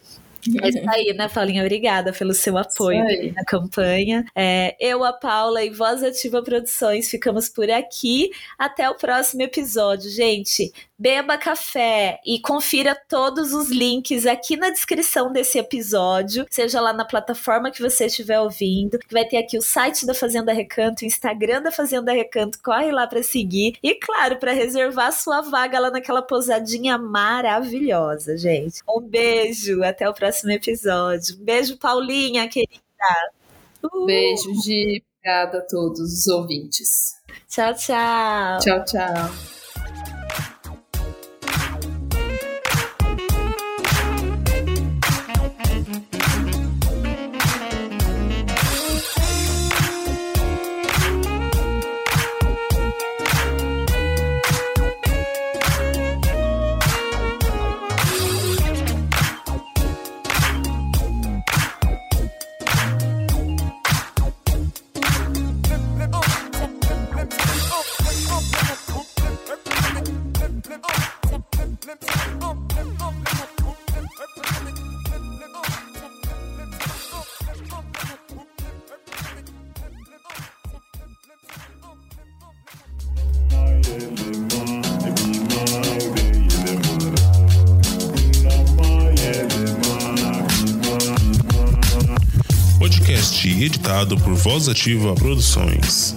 É isso aí, né, Paulinha? Obrigada pelo seu apoio na campanha. É, eu, a Paula e Voz Ativa Produções ficamos por aqui. Até o próximo episódio, gente. Beba café e confira todos os links aqui na descrição desse episódio, seja lá na plataforma que você estiver ouvindo. Vai ter aqui o site da Fazenda Recanto, o Instagram da Fazenda Recanto, corre lá para seguir e, claro, para reservar sua vaga lá naquela pousadinha maravilhosa, gente. Um beijo, até o próximo episódio. Um beijo, Paulinha, querida. Uh! Beijo, de Obrigada a todos os ouvintes. Tchau, tchau. Tchau, tchau. Voz Ativa Produções.